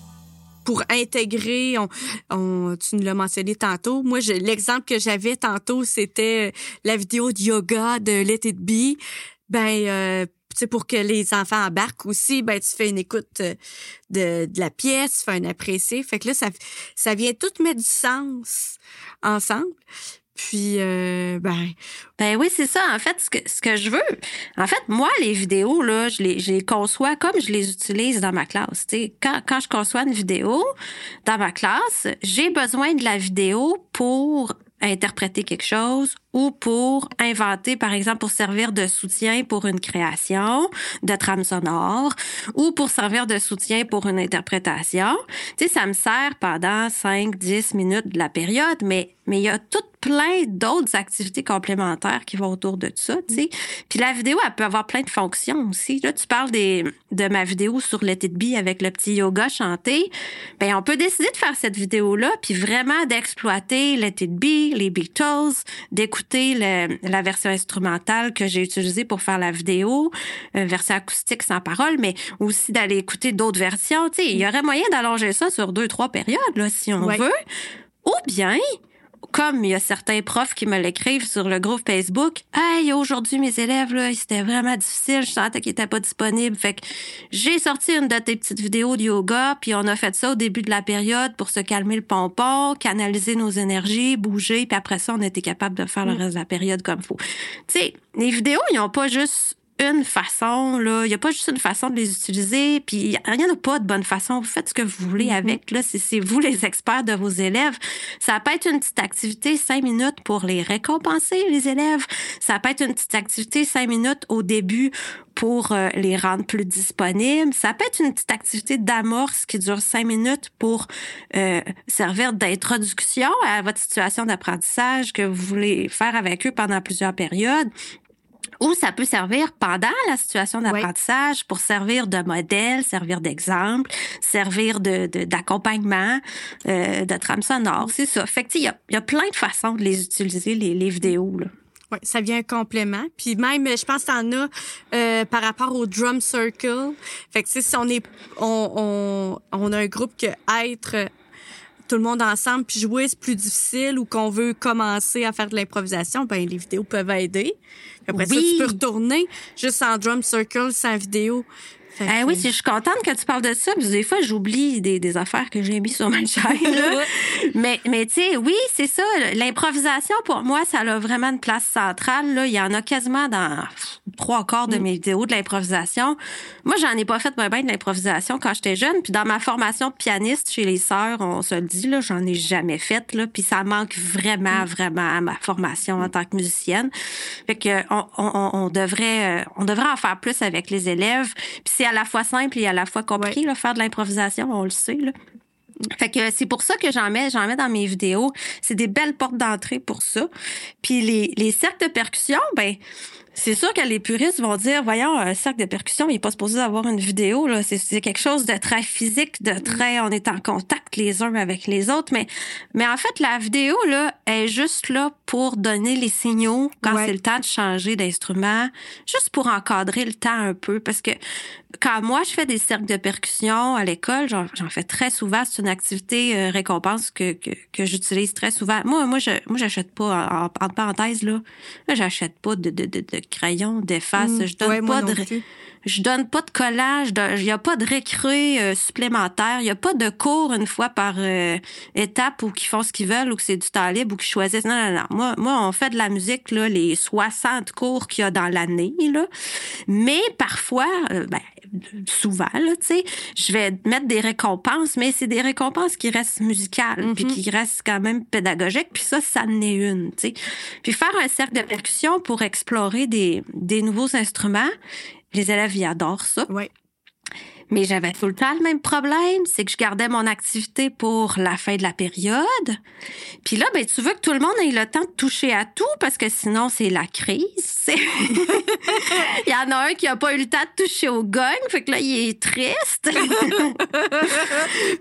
pour intégrer, on, on, tu nous l'as mentionné tantôt. Moi, l'exemple que j'avais tantôt, c'était la vidéo de yoga de Let It Be. Ben, euh, sais, pour que les enfants embarquent aussi, ben, tu fais une écoute de, de la pièce, tu fais un apprécié. Fait que là, ça, ça vient tout mettre du sens ensemble. Puis, euh, ben... Ben oui, c'est ça. En fait, ce que, ce que je veux... En fait, moi, les vidéos, là, je les, je les conçois comme je les utilise dans ma classe. quand, quand je conçois une vidéo dans ma classe, j'ai besoin de la vidéo pour interpréter quelque chose ou pour inventer, par exemple, pour servir de soutien pour une création de trame sonore ou pour servir de soutien pour une interprétation. Tu sais, ça me sert pendant 5, 10 minutes de la période, mais mais il y a tout plein d'autres activités complémentaires qui vont autour de ça, tu sais. Puis la vidéo, elle peut avoir plein de fonctions aussi. Là, tu parles des, de ma vidéo sur It Be avec le petit yoga chanté. Ben, on peut décider de faire cette vidéo-là, puis vraiment d'exploiter It Be, les Beatles, d'écouter la version instrumentale que j'ai utilisée pour faire la vidéo, une version acoustique sans parole, mais aussi d'aller écouter d'autres versions. Tu sais, il y aurait moyen d'allonger ça sur deux, trois périodes, là, si on veut. Ou bien, comme il y a certains profs qui me l'écrivent sur le groupe Facebook, hey, aujourd'hui mes élèves là, c'était vraiment difficile, je sentais qu'ils étaient pas disponibles. Fait que j'ai sorti une de tes petites vidéos de yoga, puis on a fait ça au début de la période pour se calmer le pompon, canaliser nos énergies, bouger, puis après ça on était capable de faire le mm. reste de la période comme faut. Tu sais, les vidéos, ils ont pas juste une façon, là. Il n'y a pas juste une façon de les utiliser, puis il n'y en a pas de bonne façon. Vous faites ce que vous voulez mm-hmm. avec, là. C'est vous les experts de vos élèves. Ça peut être une petite activité cinq minutes pour les récompenser, les élèves. Ça peut être une petite activité cinq minutes au début pour euh, les rendre plus disponibles. Ça peut être une petite activité d'amorce qui dure cinq minutes pour euh, servir d'introduction à votre situation d'apprentissage que vous voulez faire avec eux pendant plusieurs périodes ou ça peut servir pendant la situation d'apprentissage pour servir de modèle, servir d'exemple, servir de d'accompagnement, euh, de trame sonore, c'est ça. Fait que il y a, y a, plein de façons de les utiliser les, les vidéos là. Oui, ça vient un complément. Puis même, je pense que en a euh, par rapport au drum circle. Fait que si on est, on, on, on a un groupe que être tout le monde ensemble puis jouer c'est plus difficile ou qu'on veut commencer à faire de l'improvisation, ben les vidéos peuvent aider. Après ça, tu peux retourner juste en drum circle sans vidéo. Eh oui, je suis contente que tu parles de ça. Parce que des fois, j'oublie des, des, affaires que j'ai mis sur ma chaîne. [laughs] mais mais tu sais, oui, c'est ça. L'improvisation, pour moi, ça a vraiment une place centrale. Là. Il y en a quasiment dans trois quarts de mm. mes vidéos de l'improvisation. Moi, j'en ai pas fait bien, bien de l'improvisation quand j'étais jeune. Puis dans ma formation de pianiste chez les sœurs, on se le dit, là, j'en ai jamais fait. Là. Puis ça manque vraiment, mm. vraiment à ma formation en tant que musicienne. Fait que on, on, on devrait euh, on devrait en faire plus avec les élèves. Puis c'est à la fois simple et à la fois compliqué, là, faire de l'improvisation, on le sait. Là. Fait que c'est pour ça que j'en mets, j'en mets dans mes vidéos. C'est des belles portes d'entrée pour ça. Puis les, les cercles de percussion, ben c'est sûr que les puristes vont dire, voyons, un cercle de percussion, il n'est pas supposé avoir une vidéo. Là. C'est, quelque chose de très physique, de très, on est en contact les uns avec les autres. Mais, mais en fait, la vidéo là est juste là pour donner les signaux quand c'est le temps de changer d'instrument, juste pour encadrer le temps un peu. Parce que quand moi je fais des cercles de percussion à l'école, j'en, fais très souvent. C'est une activité euh, récompense que, que, que, j'utilise très souvent. Moi, moi, je, moi, j'achète pas en, parenthèse là, j'achète pas de, de, de, de crayons, d'efface. Mm. je donne pas de, je donne pas de collage, il y a pas de récré euh, supplémentaire, il y a pas de cours une fois par euh, étape où qui font ce qu'ils veulent ou que c'est du temps libre ou qu'ils choisissent. Non, non, non. Moi, moi, on fait de la musique là, les 60 cours qu'il y a dans l'année là. Mais parfois, euh, ben, souvent là, tu sais, je vais mettre des récompenses, mais c'est des récompenses qui restent musicales puis mm-hmm. qui restent quand même pédagogiques. Puis ça, ça en est une, tu sais. Puis faire un cercle de percussion pour explorer des, des nouveaux instruments les élèves, ils adorent ça. Oui. Mais j'avais tout le temps le même problème, c'est que je gardais mon activité pour la fin de la période. Puis là, ben, tu veux que tout le monde ait le temps de toucher à tout parce que sinon, c'est la crise. [laughs] il y en a un qui a pas eu le temps de toucher au gong, fait que là, il est triste. [laughs] fait que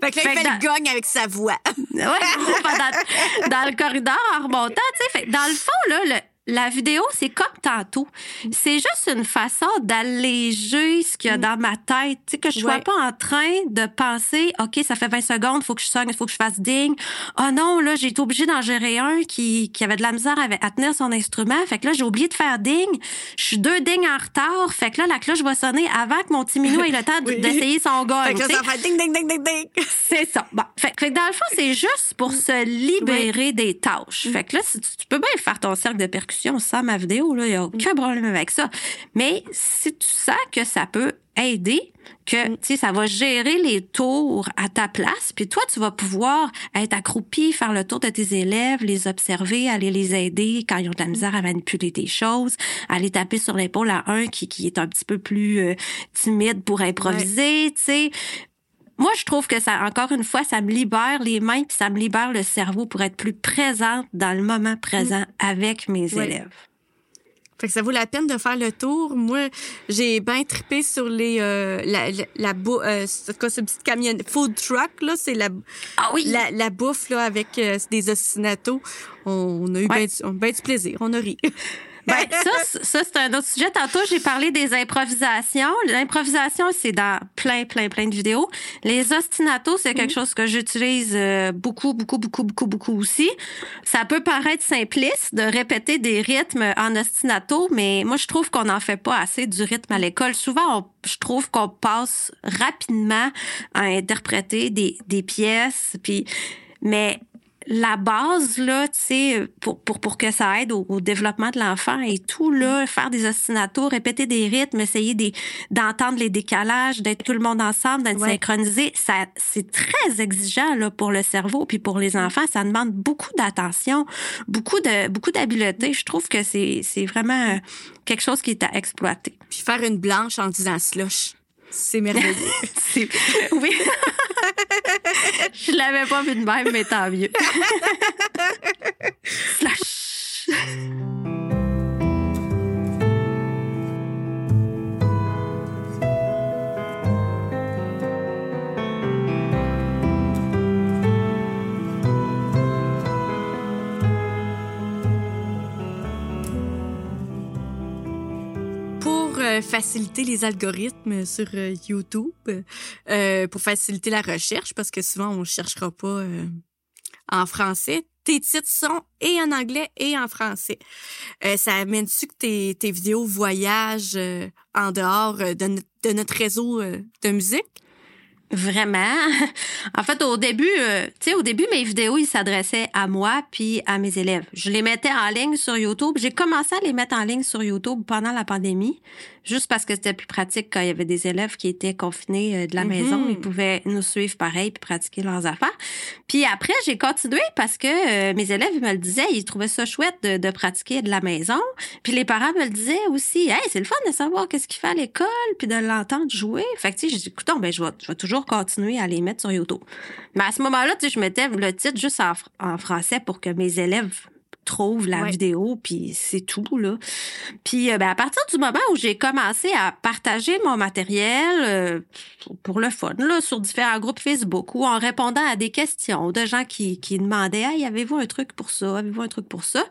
là, il fait, le gong avec sa voix. ouais, [laughs] dans, dans, le corridor en remontant, tu sais. Dans le fond, là, le, la vidéo, c'est comme tantôt. C'est juste une façon d'alléger ce qu'il y a mm. dans ma tête. Tu sais, que je sois pas en train de penser, OK, ça fait 20 secondes, faut que je sonne, faut que je fasse ding. Oh non, là, j'ai été obligée d'en gérer un qui, qui avait de la misère à, tenir son instrument. Fait que là, j'ai oublié de faire ding. Je suis deux ding en retard. Fait que là, la cloche va sonner avant que mon petit minou ait le temps [laughs] d'essayer son gong. Fait que ça fait ding, ding, ding, ding, ding. [laughs] C'est ça. Bon. Fait, que dans le fond, c'est juste pour se libérer des tâches. Fait que là, tu, tu peux bien faire ton cercle de percussion sans ma vidéo, il n'y a aucun problème avec ça. Mais si tu sens que ça peut aider, que mm. tu ça va gérer les tours à ta place, puis toi tu vas pouvoir être accroupi, faire le tour de tes élèves, les observer, aller les aider quand ils ont de la misère à manipuler des choses, aller taper sur l'épaule à un qui, qui est un petit peu plus euh, timide pour improviser, tu sais moi, je trouve que ça, encore une fois, ça me libère les mains puis ça me libère le cerveau pour être plus présente dans le moment présent mm. avec mes élèves. Fait que ça vaut la peine de faire le tour. Moi, j'ai bien trippé sur les euh, la la, la euh, cette petite camionnette food truck là, c'est la ah oui. la, la bouffe là avec euh, des ostinatos. On, a eu bien du plaisir, on a ri. [laughs] Ben, ça, ça c'est un autre sujet. Tantôt, j'ai parlé des improvisations. L'improvisation, c'est dans plein, plein, plein de vidéos. Les ostinatos, c'est quelque mhm. chose que j'utilise euh, beaucoup, beaucoup, beaucoup, beaucoup, beaucoup aussi. Ça peut paraître simpliste de répéter des rythmes en ostinato, mais moi, je trouve qu'on n'en fait pas assez du rythme à l'école. Souvent, je trouve qu'on passe rapidement à interpréter des, des pièces, puis mais la base là, tu sais, pour, pour, pour que ça aide au, développement de l'enfant et tout là, faire des ostinatos, répéter des rythmes, essayer d'entendre les décalages, d'être tout le monde ensemble, d'être synchronisé, ça c'est très exigeant là pour le cerveau puis pour les enfants, ça demande beaucoup d'attention, beaucoup de beaucoup d'habileté. Je trouve que c'est c'est vraiment quelque chose qui est à exploiter. Puis faire une blanche en disant slush. C'est merveilleux. [laughs] oui. [laughs] [laughs] Je l'avais pas vu de même, mais tant mieux. [laughs] Slash. Faciliter les algorithmes sur euh, YouTube, euh, pour faciliter la recherche, parce que souvent, on ne cherchera pas en français. Tes titres sont et en anglais et en français. ça amène-tu que tes, vidéos voyagent en dehors de, de notre réseau de musique? Vraiment. [laughs] en fait, au début, euh, tu sais, au début, mes vidéos, ils s'adressaient à moi puis à mes élèves. Je les mettais en ligne sur YouTube. J'ai commencé à les mettre en ligne sur YouTube pendant la pandémie, juste parce que c'était plus pratique quand il y avait des élèves qui étaient confinés euh, de la maison. Ils pouvaient nous suivre pareil puis pratiquer leurs affaires. Puis après, j'ai continué parce que euh, mes élèves me le disaient, ils trouvaient ça chouette de, de, pratiquer de la maison. Puis les parents me le disaient aussi, hey, c'est le fun de savoir qu'est-ce qu'il fait à l'école puis de l'entendre jouer. Fait que tu sais, j'ai dit, écoute, ben je vais, je vais toujours continuer à les mettre sur YouTube. Mais à ce moment-là, tu sais, je mettais le titre juste en, en français pour que mes élèves trouve la vidéo, puis c'est tout, là. Puis euh, ben, à partir du moment où j'ai commencé à partager mon matériel euh, pour le fun, là, sur différents groupes Facebook ou en répondant à des questions de gens qui, qui demandaient « Hey, avez-vous un truc pour ça? Avez-vous un truc pour ça? »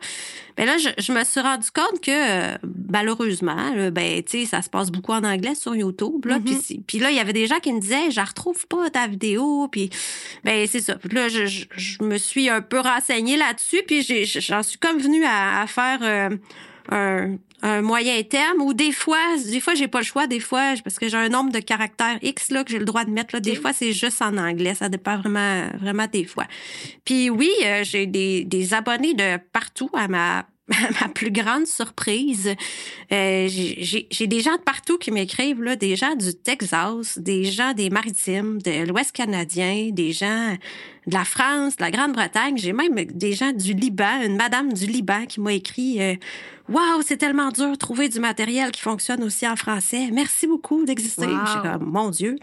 Ben là, je, je, me suis rendu compte que, malheureusement, ben, tu sais, ça se passe beaucoup en anglais sur YouTube, là. Mm-hmm. Puis là, il y avait des gens qui me disaient « Je retrouve pas ta vidéo. » Puis, ben, c'est ça. Puis là, je, je, me suis un peu renseignée là-dessus, puis j'ai je suis comme venue à, faire euh, un, moyen terme ou des fois, des fois j'ai pas le choix, des fois parce que j'ai un nombre de caractères X là que j'ai le droit de mettre là, des fois c'est juste en anglais, ça dépend vraiment vraiment des fois. Puis oui, euh, j'ai des, des abonnés de partout à ma [laughs] ma plus grande surprise, euh, j'ai des gens de partout qui m'écrivent, là, des gens du Texas, des gens des Maritimes, de l'Ouest canadien, des gens de la France, de la Grande-Bretagne. J'ai même des gens du Liban, une madame du Liban qui m'a écrit euh, Waouh, c'est tellement dur de trouver du matériel qui fonctionne aussi en français. Merci beaucoup d'exister. Wow. Je suis comme, mon Dieu.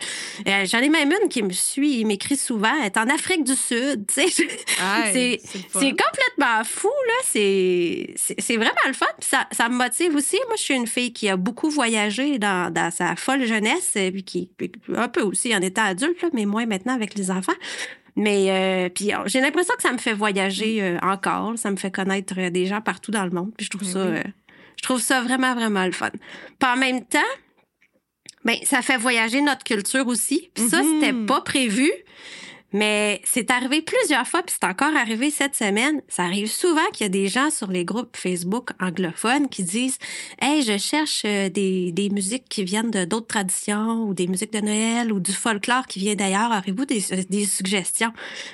Euh, J'en ai même une qui me suit, m'écrit souvent, elle est en Afrique du Sud. [laughs] c'est complètement fou, là. C'est vraiment le fun. Puis ça, ça me motive aussi. Moi, je suis une fille qui a beaucoup voyagé dans, dans sa folle jeunesse, et puis qui, un peu aussi en étant adulte, là, mais moins maintenant avec les enfants. Mais euh, puis euh, j'ai l'impression que ça me fait voyager euh, encore. Ça me fait connaître euh, des gens partout dans le monde. Puis je trouve Ben ça, je trouve ça vraiment vraiment le fun. Puis en même temps, ben ça fait voyager notre culture aussi. Puis ça Mhm. c'était pas prévu. Mais c'est arrivé plusieurs fois, puis c'est encore arrivé cette semaine. Ça arrive souvent qu'il y a des gens sur les groupes Facebook anglophones qui disent Hey, je cherche euh, des, des musiques qui viennent de d'autres traditions ou des musiques de Noël ou du folklore qui vient d'ailleurs. Aurez-vous des, des suggestions?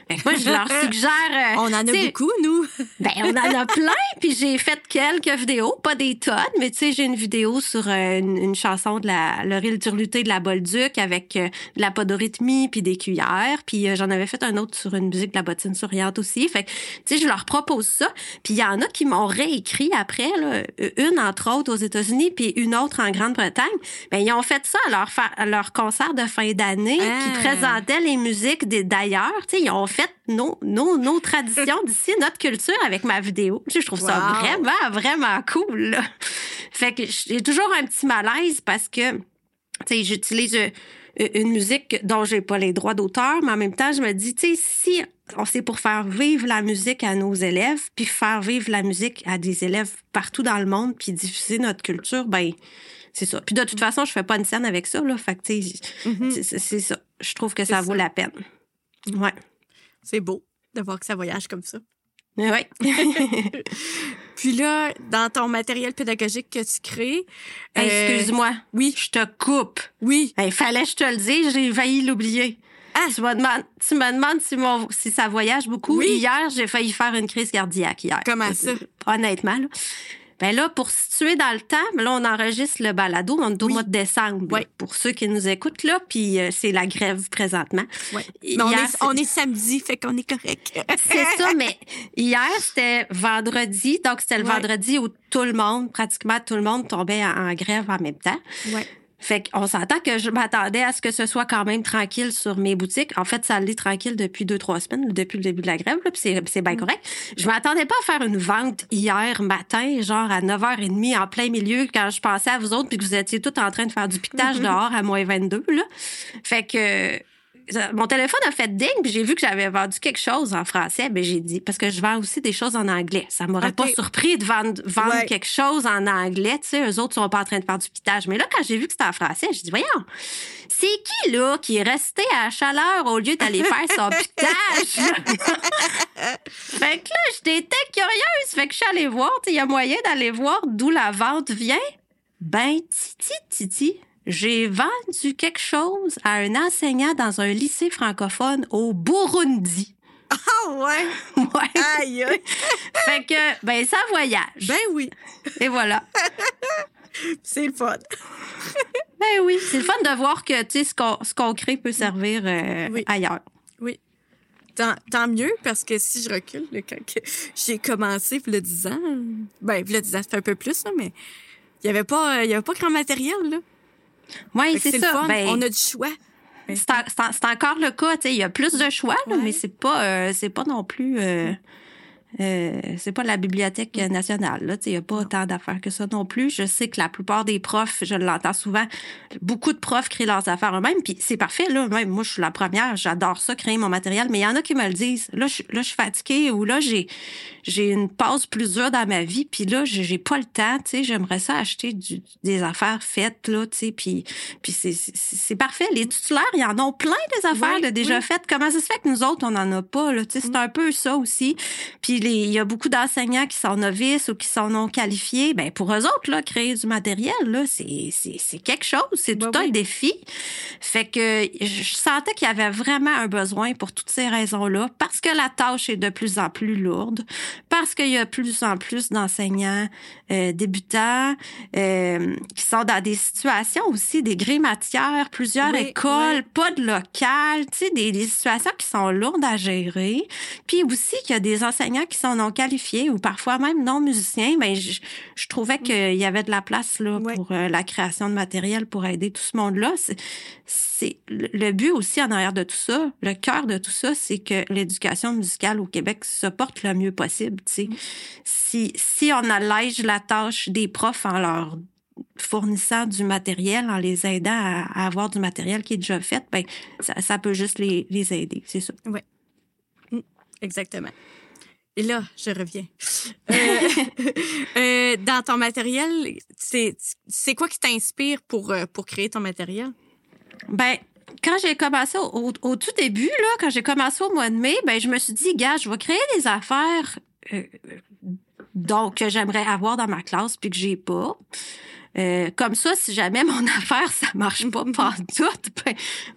Que moi, je leur suggère. euh, On en a beaucoup, nous. ben, on en a plein, puis j'ai fait quelques vidéos, pas des tonnes, mais tu sais, j'ai une vidéo sur euh, une, une chanson de la l'oreille turlutée de la Bolduc avec euh, de la podorythmie puis des cuillères, puis euh, j'en avais fait un autre sur une musique de la bottine souriante aussi. Fait que, tu sais, je leur propose ça, puis il y en a qui m'ont réécrit après, là, une entre autres aux États-Unis, puis une autre en Grande-Bretagne. Ben, ils ont fait ça à leur, à leur concert de fin d'année, Ah. qui présentait les musiques des- d'ailleurs. Tu sais, ils ont fait nos, nos, nos traditions [laughs] d'ici, notre culture avec ma vidéo. Je trouve ça vraiment, vraiment cool. là. Fait que j'ai toujours un petit malaise parce que, tu sais, j'utilise euh, une musique dont j'ai pas les droits d'auteur, mais en même temps, je me dis, tu sais, si on c'est pour faire vivre la musique à nos élèves, puis faire vivre la musique à des élèves partout dans le monde, puis diffuser notre culture, ben c'est ça. Puis de toute façon, je fais pas une scène avec ça, là. Fait que, tu sais, Mhm. c'est- ça. Je trouve que ça. vaut la peine. Ouais. C'est beau de voir que ça voyage comme ça. Ouais. [laughs] [laughs] Puis là, dans ton matériel pédagogique que tu crées. Hey, euh, Excuse-moi. Oui, Je te coupe. oui. Il fallait que je te le dise, j'ai failli l'oublier. Ah! Tu, me demandes, tu me demandes si, mon, si ça voyage beaucoup. Oui. Hier, j'ai failli faire une crise cardiaque hier. Comment ça? Honnêtement, là. Ben là, pour situer dans le temps, là, on enregistre le balado, on est au Oui. mois de décembre. Oui. là, Pour ceux qui nous écoutent, là, puis euh, c'est la grève présentement. Hier, Mais on, est, c'est- on est samedi, fait qu'on est correct. C'est ça, [laughs] mais hier, c'était vendredi. Donc, c'était le vendredi où tout le monde, pratiquement tout le monde, tombait en, en grève en même temps. Ouais. Fait qu'on s'entend que je m'attendais à ce que ce soit quand même tranquille sur mes boutiques. En fait, ça l'est tranquille depuis deux, trois semaines, depuis le début de la grève, là, puis c'est, bien correct. Je m'attendais pas à faire une vente hier matin, genre à 9h30, en plein milieu, quand je pensais à vous autres, puis que vous étiez tous en train de faire du piquetage dehors à moins 22, là. Fait que... Mon téléphone a fait ding, puis j'ai vu que j'avais vendu quelque chose en français. Ben j'ai dit parce que je vends aussi des choses en anglais. Ça m'aurait pas surpris de vendre, vendre Ouais. quelque chose en anglais. Tu sais, eux autres sont pas en train de faire du pitage. Mais là, quand j'ai vu que c'était en français, j'ai dit voyons, c'est qui là qui est resté à la chaleur au lieu d'aller faire son [laughs] pitage? [laughs] Fait que là, j'étais curieuse. Fait que je suis allée voir. Tu il y a moyen d'aller voir d'où la vente vient. Ben, titi, titi, j'ai vendu quelque chose à un enseignant dans un lycée francophone au Burundi. Ah ouais? [laughs] Ouais. Aïe. aïe. [laughs] fait que, ben, ça voyage. Ben oui, Et voilà. [laughs] c'est le fun. Ben oui. C'est le fun de voir que, tu sais, ce qu'on, ce qu'on crée peut servir euh, Oui. ailleurs. Oui. Tant, tant mieux, parce que si je recule, là, quand j'ai commencé, il y a 10 ans, ben, il y a 10 ans, ça fait un peu plus, là, mais il n'y avait, pas, il y avait pas grand matériel. Là. Oui, c'est ça. Ben, On a du choix. C'est, en- c'est en- c'est encore le cas. tu sais, Il y a plus de choix, là, Ouais. mais c'est pas, euh, c'est pas non plus. euh, euh, c'est pas la bibliothèque nationale. Là, Tu sais, il n'y a pas autant d'affaires que ça non plus. Je sais que la plupart des profs, je l'entends souvent, beaucoup de profs créent leurs affaires eux-mêmes. Puis c'est parfait. Là, même moi, je suis la première. J'adore ça, créer mon matériel. Mais il y en a qui me le disent. Là, je, là, je suis fatiguée ou là, j'ai j'ai une pause plus dure dans ma vie. Puis là, j'ai pas le temps. J'aimerais ça acheter du- des affaires faites là. Puis puis c'est parfait. Les titulaires, ils en ont plein des affaires Oui, déjà oui. faites. Comment ça se fait que nous autres, on en a pas là c'est un peu ça aussi. Puis les- il y a beaucoup d'enseignants qui sont novices ou qui sont non qualifiés. Ben pour eux autres, là, créer du matériel, là, c'est, c'est, c'est quelque chose. C'est Ben tout un défi. Fait que je sentais qu'il y avait vraiment un besoin pour toutes ces raisons-là, parce que la tâche est de plus en plus lourde, parce qu'il y a plus en plus d'enseignants euh, débutants euh, qui sont dans des situations aussi, des grilles matières, plusieurs Oui, écoles, oui. pas de local, tu sais, des, des situations qui sont lourdes à gérer. Puis aussi qu'il y a des enseignants qui sont non qualifiés ou parfois même non musiciens. Ben, je, je trouvais qu'il y avait de la place là, Ouais. pour euh, la création de matériel pour aider tout ce monde-là. C'est- le but aussi en arrière de tout ça, le cœur de tout ça, c'est que l'éducation musicale au Québec se porte le mieux possible. sais. Si, si on allège la tâche des profs en leur fournissant du matériel, en les aidant à, à avoir du matériel qui est déjà fait, ben ça, ça peut juste les, les aider, c'est ça. Exactement. Et là, je reviens. Euh, [laughs] euh, dans ton matériel, c'est quoi qui t'inspire pour, euh, pour créer ton matériel? Ben, quand j'ai commencé au, tout début, là, quand j'ai commencé au mois de mai, ben, je me suis dit, gars, je vais créer des affaires donc que j'aimerais avoir dans ma classe puis que j'ai pas. Euh, comme ça, si jamais mon [laughs] affaire, ça marche pas pantoute, ben,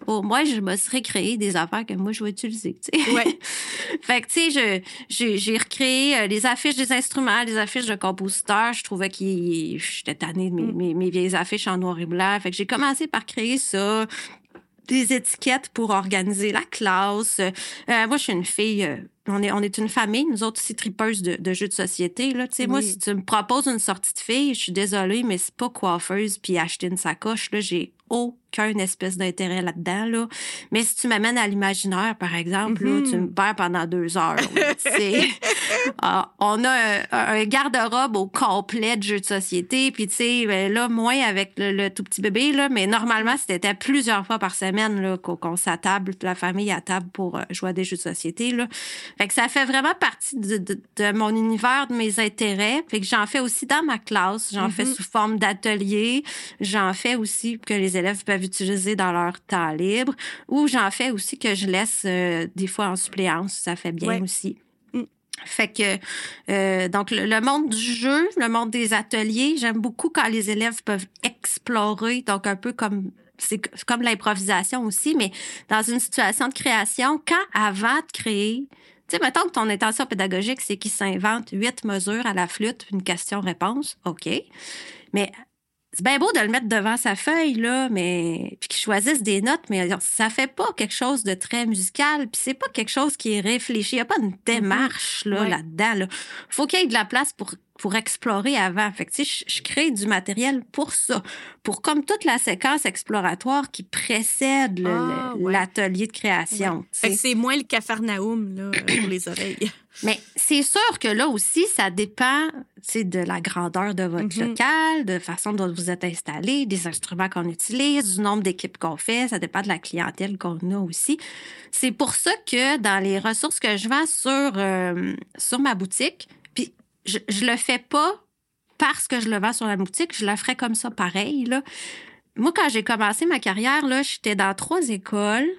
au moins, je me serais créé des affaires que moi, je vais utiliser, tu sais. Ouais. [laughs] fait que, tu sais, j'ai recréé euh, les affiches des instruments, les affiches de compositeurs. Je trouvais que j'étais tannée de mes, mes, mes vieilles affiches en noir et blanc. Fait que j'ai commencé par créer ça des étiquettes pour organiser la classe. Euh, moi, je suis une fille. euh, on est, on est une famille, nous autres aussi tripeuses de, de jeux de société. Là. Tu sais, Moi, Oui. si tu me proposes une sortie de fille, je suis désolée, mais c'est pas coiffeuse puis acheter une sacoche. Là, j'ai aucun espèce d'intérêt là-dedans. Là. Mais si tu m'amènes à l'imaginaire, par exemple, là, tu me perds pendant deux heures. là. [laughs] Ah, on a un, un garde-robe au complet de jeux de société. Puis, tu sais, ben là, moins avec le, le tout petit bébé, là, mais normalement, c'était plusieurs fois par semaine qu'on s'attable, la famille à table pour euh, jouer à des jeux de société. Là. Fait que ça fait vraiment partie de, de- de mon univers, de mes intérêts. Fait que j'en fais aussi dans ma classe. J'en fais sous forme d'atelier. J'en fais aussi que les élèves peuvent utiliser dans leur temps libre. Ou j'en fais aussi que je laisse euh, des fois en suppléance. Ça fait bien Ouais. aussi. Mm. Fait que euh, donc le, le monde du jeu, le monde des ateliers, j'aime beaucoup quand les élèves peuvent explorer, donc un peu comme c'est c'est comme l'improvisation aussi, mais dans une situation de création, quand avant de créer, tu sais, mettons que ton intention pédagogique, c'est qu'ils s'inventent huit mesures à la flûte, une question-réponse, OK. Mais c'est bien beau de le mettre devant sa feuille, là, mais puis qu'ils choisissent des notes, mais ça fait pas quelque chose de très musical, puis c'est pas quelque chose qui est réfléchi. Il n'y a pas une démarche là, Ouais. là-dedans. Là. faut qu'il y ait de la place pour, pour explorer avant. Fait que, tu sais, je, je crée du matériel pour ça, pour comme toute la séquence exploratoire qui précède Ah, ouais. l'atelier de création. Fait que c'est moins le cafarnaum là, euh, pour les [clears throat] oreilles. [laughs] Mais c'est sûr que là aussi, ça dépend de la grandeur de votre Mhm. local, de la façon dont vous êtes installé, des instruments qu'on utilise, du nombre d'équipes qu'on fait. Ça dépend de la clientèle qu'on a aussi. C'est pour ça que dans les ressources que je vends sur, euh, sur ma boutique, je, je le fais pas parce que je le vends sur la boutique, je le ferais comme ça pareil. Là. Moi, quand j'ai commencé ma carrière, là, j'étais dans trois écoles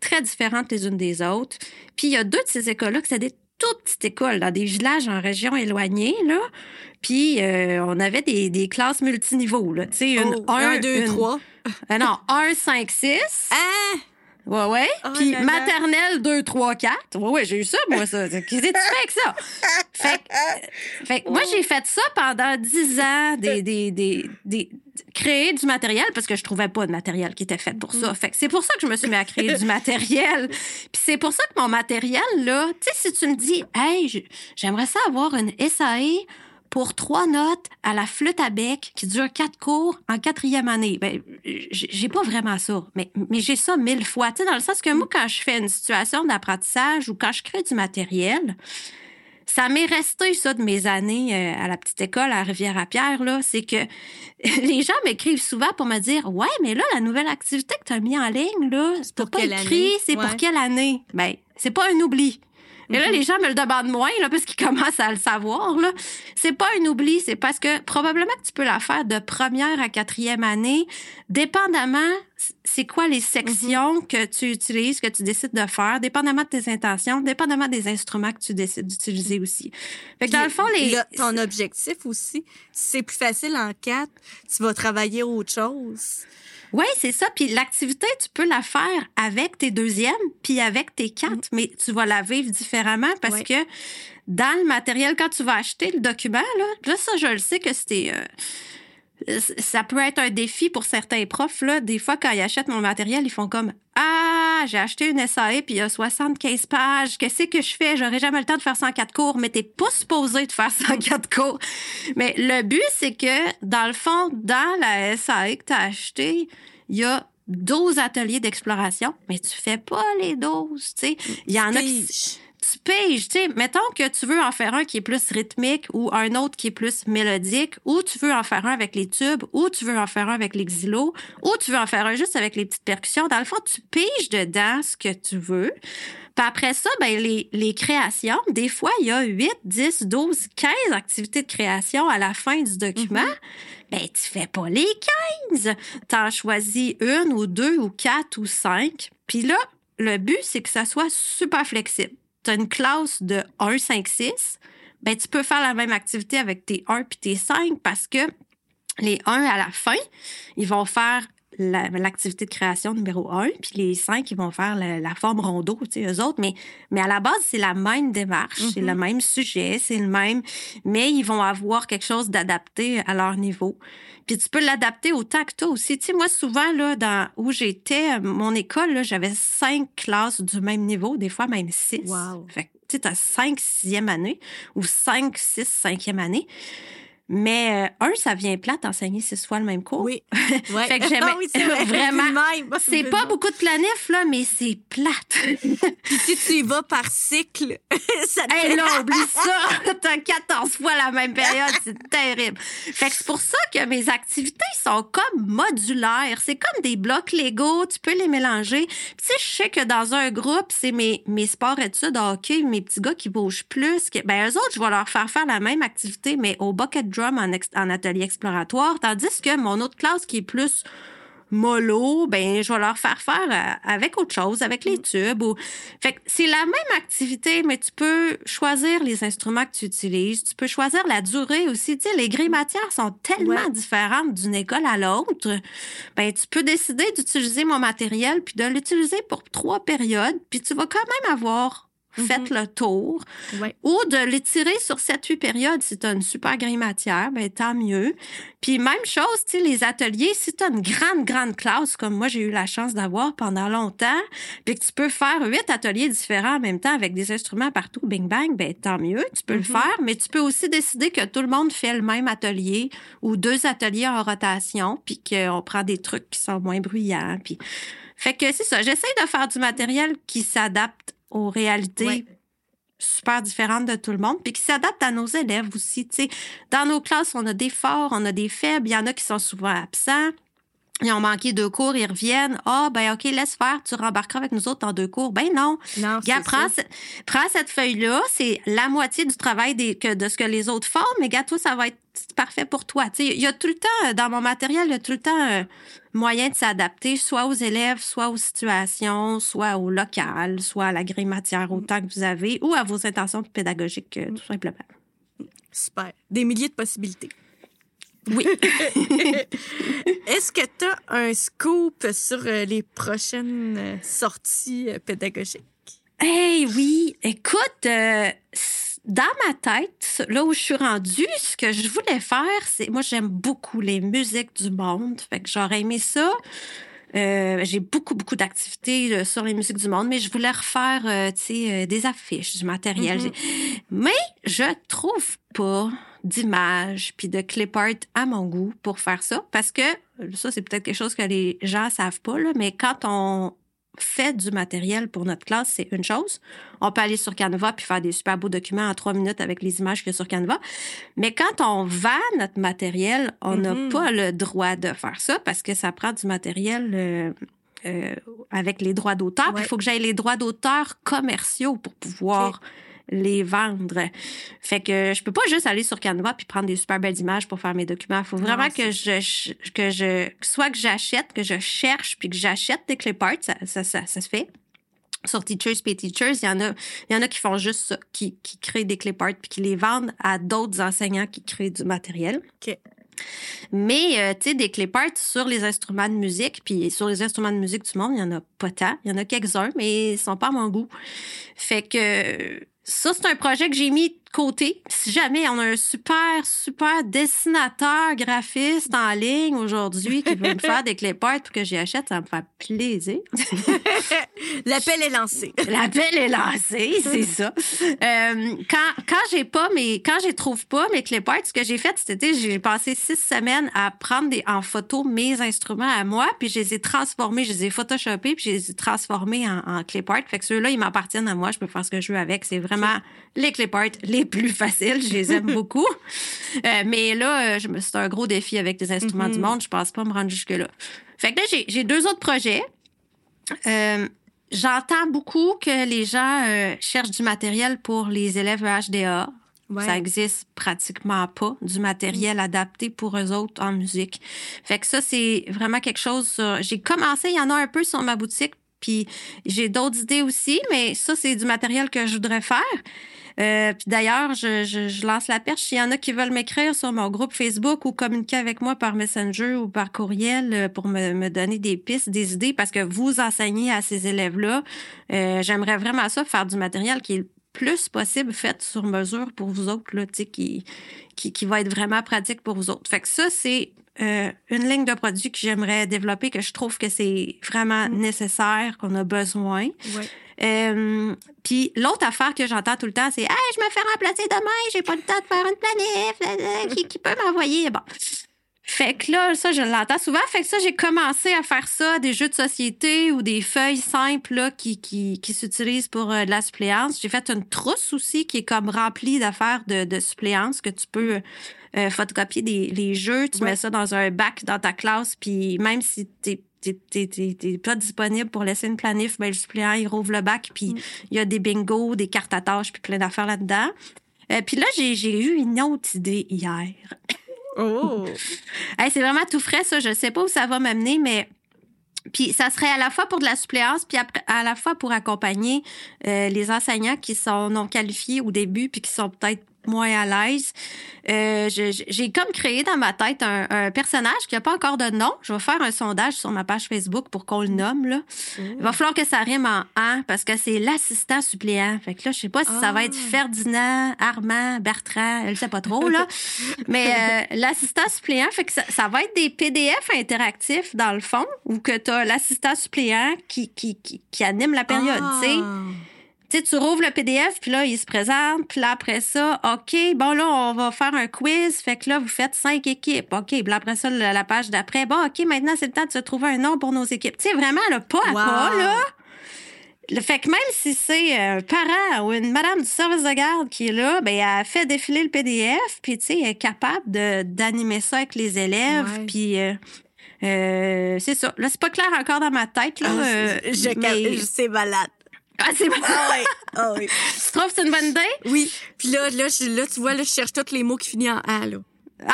très différentes les unes des autres. Puis il y a deux de ces écoles-là qui c'était des toutes petites écoles dans des villages en région éloignée, là. Puis euh, on avait des, des classes multiniveaux, là. Tu sais, une Oh, un, deux, une- trois. Euh, non, 1, 5, 6. Ah! Ouais, ouais. Oh Puis là là. maternelle 2, 3, 4. Ouais, ouais, j'ai eu ça, moi, ça. Qu'est-ce que tu fais avec ça? Fait que, euh, fait que moi, j'ai fait ça pendant 10 ans, des, des, des, des- créer du matériel parce que je trouvais pas de matériel qui était fait pour Mm. ça. Fait que c'est pour ça que je me suis mis à créer du matériel. Puis c'est pour ça que mon matériel, là, tu sais, si tu me dis, hey, j'aimerais ça avoir une SAE pour trois notes à la flûte à bec qui dure quatre cours en quatrième année. Ben, j'ai pas vraiment ça, mais, mais j'ai ça mille fois. Tu sais, dans le sens que moi, quand je fais une situation d'apprentissage ou quand je crée du matériel, ça m'est resté, ça, de mes années euh, à la petite école à Rivière-à-Pierre, là, c'est que [laughs] les gens m'écrivent souvent pour me dire Ouais, mais là, la nouvelle activité que tu as mis en ligne, là, c'est pour pas quelle écrit, année? c'est Ouais. pour quelle année? Ben, c'est pas un oubli. Et là, les gens me le demandent moins, là, parce qu'ils commencent à le savoir, là. C'est pas un oubli, c'est parce que probablement que tu peux la faire de première à quatrième année, dépendamment c'est quoi les sections Mhm. que tu utilises, que tu décides de faire, dépendamment de tes intentions, dépendamment des instruments que tu décides d'utiliser aussi. Fait que dans le fond, les... Ton objectif aussi, si c'est plus facile en quatre, tu vas travailler autre chose. Oui, c'est ça. Puis l'activité, tu peux la faire avec tes deuxièmes, puis avec tes quatre, mais tu vas la vivre différemment parce Ouais. que dans le matériel, quand tu vas acheter le document, là, là ça, je le sais que c'était... euh, ça peut être un défi pour certains profs. Là. Des fois, quand ils achètent mon matériel, ils font comme Ah, j'ai acheté une SAE puis il y a 75 pages. Qu'est-ce que je fais? J'aurais jamais le temps de faire 104 cours, mais t'es pas supposé de faire 104 cours. Mais le but, c'est que, dans le fond, dans la SAE que tu as acheté, il y a 12 ateliers d'exploration, mais tu fais pas les 12, tu sais. Il y en a qui. Tu piges, tu sais, mettons que tu veux en faire un qui est plus rythmique ou un autre qui est plus mélodique, ou tu veux en faire un avec les tubes, ou tu veux en faire un avec les xylos, ou tu veux en faire un juste avec les petites percussions. Dans le fond, tu piges dedans ce que tu veux. Puis après ça, ben, les, les créations, des fois, il y a 8, 10, 12, 15 activités de création à la fin du document. Ben, tu fais pas les 15. T'en choisis une ou deux ou quatre ou cinq. Puis là, le but, c'est que ça soit super flexible. Tu as une classe de 1, 5, 6. Ben, tu peux faire la même activité avec tes 1 puis tes 5 parce que les 1 à la fin, ils vont faire la- l'activité de création numéro 1, puis les 5, ils vont faire la, la forme rondeau, tu sais, eux autres. Mais, mais à la base, c'est la même démarche, c'est le même sujet, c'est le même, mais ils vont avoir quelque chose d'adapté à leur niveau. Puis tu peux l'adapter que toi aussi. Tu sais, moi, souvent, là, dans où j'étais, mon école, là, j'avais cinq classes du même niveau, des fois même six. Wow. Fait que, tu sais, t'as cinq sixième année ou cinq, six, cinquième année. Mais euh, un, ça vient plate enseigner six fois le même cours. Oui. [laughs] Ouais. Fait que j'aimais [laughs] Ah oui, c'est vrai. [laughs] vraiment. C'est pas beaucoup de planif, là, mais c'est plate. Puis si tu y vas par cycle, ça te Hey, fait... là, oublie ça! T'as 14 fois la même période, c'est terrible. Fait que c'est pour ça que mes activités sont comme modulaires. C'est comme des blocs Lego, tu peux les mélanger. Puis tu sais, je sais que dans un groupe, c'est mes, mes sports études hockey, mes petits gars qui bougent plus. que- ben, eux autres, je vais leur faire faire la même activité, mais au bucket drum en, atelier exploratoire. Tandis que mon autre classe qui est plus mollo, ben je vais leur faire faire euh, avec autre chose, avec les tubes. Ou... Fait que c'est la même activité, mais tu peux choisir les instruments que tu utilises. Tu peux choisir la durée aussi. Tu sais, les grilles matières sont tellement Ouais. différentes d'une école à l'autre. Ben tu peux décider d'utiliser mon matériel puis de l'utiliser pour trois périodes, puis tu vas quand même avoir fait le tour. Ouais. Ou de l'étirer sur 7-8 périodes si tu as une super grille matière, ben tant mieux. Puis même chose, tu sais, les ateliers, si tu as une grande, grande classe, comme moi j'ai eu la chance d'avoir pendant longtemps, puis que tu peux faire huit ateliers différents en même temps avec des instruments partout, bing bang, ben tant mieux, tu peux le faire, mais tu peux aussi décider que tout le monde fait le même atelier ou deux ateliers en rotation, puis qu'on prend des trucs qui sont moins bruyants, puis... Fait que c'est ça, j'essaie de faire du matériel qui s'adapte aux réalités Ouais. super différentes de tout le monde, puis qui s'adaptent à nos élèves aussi. tu sais. Dans nos classes, on a des forts, on a des faibles, il y en a qui sont souvent absents. Ils ont manqué deux cours, ils reviennent. Ah, ben OK, laisse faire, tu rembarqueras avec nous autres dans deux cours. Ben non. Non, Gars, c'est prends, ce- prends cette feuille-là, c'est la moitié du travail des, que, de ce que les autres font, mais gars, toi, ça va être parfait pour toi. Il y a tout le temps, dans mon matériel, il y a tout le temps euh, moyen de s'adapter, soit aux élèves, soit aux situations, soit au local, soit à la grille matière, au temps que vous avez, ou à vos intentions pédagogiques, euh, tout simplement. Super. Des milliers de possibilités. Oui. [laughs] [laughs] Est-ce que tu as un scoop sur euh, les prochaines euh, sorties euh, pédagogiques? Hey, oui. Écoute, euh, dans ma tête, là où je suis rendue, ce que je voulais faire, c'est. Moi, j'aime beaucoup les musiques du monde. Fait que j'aurais aimé ça. Euh, j'ai beaucoup, beaucoup d'activités euh, sur les musiques du monde, mais je voulais refaire, euh, euh, des affiches, du matériel. Mhm. J'ai- Mais je trouve pas d'images puis de clip art à mon goût pour faire ça parce que ça c'est peut-être quelque chose que les gens savent pas là, mais quand on fait du matériel pour notre classe, c'est une chose. On peut aller sur Canva puis faire des super beaux documents en trois minutes avec les images qu'il y a sur Canva. Mais quand on vend notre matériel, on n'a Mhm. pas le droit de faire ça parce que ça prend du matériel euh, euh, avec les droits d'auteur. Ouais. Il faut que j'aille les droits d'auteur commerciaux pour pouvoir les vendre. Fait que je peux pas juste aller sur Canva puis prendre des super belles images pour faire mes documents. Il faut vraiment Non, que je que je soit que j'achète, que je cherche puis que j'achète des clip art, ça, ça, ça, ça se fait. Sur Teachers Pay Teachers, il y en a, il y en a qui font juste ça, qui, qui créent des clip art puis qui les vendent à d'autres enseignants qui créent du matériel. Mais, euh, tu sais, des clip art sur les instruments de musique, puis sur les instruments de musique du monde, il y en a pas tant. Il y en a quelques-uns, mais ils sont pas à mon goût. Fait que ça, c'est un projet que j'ai mis côté. Si jamais on a un super, super dessinateur, graphiste en ligne aujourd'hui qui veut me faire [laughs] des art pour que j'y achète, ça me fait plaisir. [laughs] L'appel est lancé. L'appel est lancé, c'est ça. Euh, quand quand j'ai pas mes quand je trouve pas mes art, ce que j'ai fait été, j'ai passé six semaines à prendre des, en photo mes instruments à moi, puis je les ai transformés, je les ai photoshopés, puis je les ai transformés en, en clip art. Fait que ceux-là, ils m'appartiennent à moi, je peux faire ce que je veux avec. C'est vraiment les clip art les plus faciles, je les aime [laughs] beaucoup. Euh, mais là, euh, je me- c'est un gros défi avec des instruments Mhm. du monde, je pense pas me rendre jusque là. Fait que là, j'ai- j'ai deux autres projets. Euh, J'entends beaucoup que les gens euh, cherchent du matériel pour les élèves HDA. Ouais. Ça existe pratiquement pas du matériel adapté pour eux autres en musique. Fait que ça, c'est vraiment quelque chose. sur- J'ai commencé, il y en a un peu sur ma boutique, puis j'ai d'autres idées aussi, mais ça, c'est du matériel que je voudrais faire. Euh, puis d'ailleurs, je, je, je lance la perche. Il y en a qui veulent m'écrire sur mon groupe Facebook ou communiquer avec moi par Messenger ou par courriel euh, pour me, me donner des pistes, des idées, parce que vous enseignez à ces élèves-là. Euh, J'aimerais vraiment ça, faire du matériel qui est le plus possible fait sur mesure pour vous autres, là, qui, qui, qui va être vraiment pratique pour vous autres. Fait que ça, c'est euh, une ligne de produits que j'aimerais développer, que je trouve que c'est vraiment nécessaire, qu'on a besoin. Ouais. Euh, Puis l'autre affaire que j'entends tout le temps, c'est Hey, je me fais remplacer demain, j'ai pas le temps de faire une planif, [laughs] qui, qui peut m'envoyer? Bon. Fait que là, ça, je l'entends souvent. Fait que ça, j'ai commencé à faire ça, des jeux de société ou des feuilles simples là, qui, qui, qui s'utilisent pour euh, de la suppléance. J'ai fait une trousse aussi qui est comme remplie d'affaires de, de suppléance que tu peux euh, photocopier des, les jeux. Tu Ouais. mets ça dans un bac dans ta classe, puis même si t'es t'es- pas disponible pour laisser une planif, ben, le suppléant, il rouvre le bac, puis il y a des bingos, des cartes à tâches, puis plein d'affaires là-dedans. Euh, puis là, j'ai eu une autre idée hier. Oh! [laughs] Hey, c'est vraiment tout frais, ça. Je sais pas où ça va m'amener, mais. Puis ça serait à la fois pour de la suppléance, puis à la fois pour accompagner euh, les enseignants qui sont non qualifiés au début, puis qui sont peut-être moins à l'aise. Euh, J'ai comme créé dans ma tête un, un personnage qui n'a pas encore de nom. Je vais faire un sondage sur ma page Facebook pour qu'on le nomme. Là. Il va falloir que ça rime en « an » parce que c'est l'assistant suppléant. Fait que là, je sais pas si ça va être Ah. Ferdinand, Armand, Bertrand, elle sait pas trop, là. Mais euh, l'assistant suppléant, fait que ça, ça va être des PDF interactifs dans le fond, où que tu as l'assistant suppléant qui, qui, qui, qui anime la période, tu sais. Tu sais, tu rouvres le PDF, puis là, il se présente, puis là, après ça, OK, bon, là, on va faire un quiz. Fait que là, vous faites cinq équipes. OK, puis là, après ça, la, page d'après, bon, OK, maintenant, c'est le temps de se trouver un nom pour nos équipes. Tu sais, vraiment, là, pas à Wow. pas, là. Le fait que même si c'est un parent ou une madame du service de garde qui est là, ben elle fait défiler le PDF, puis tu sais, elle est capable de d'animer ça avec les élèves, Ouais. puis euh, euh, c'est ça. Là, c'est pas clair encore dans ma tête là. Ah, euh, je, mais- je- c'est malade. Ah, c'est bon. Ah oui. Ah oui. tu trouves que c'est une bonne idée? Oui. Puis là, là, je- là, tu vois, là, je cherche tous les mots qui finissent en A, là. [laughs]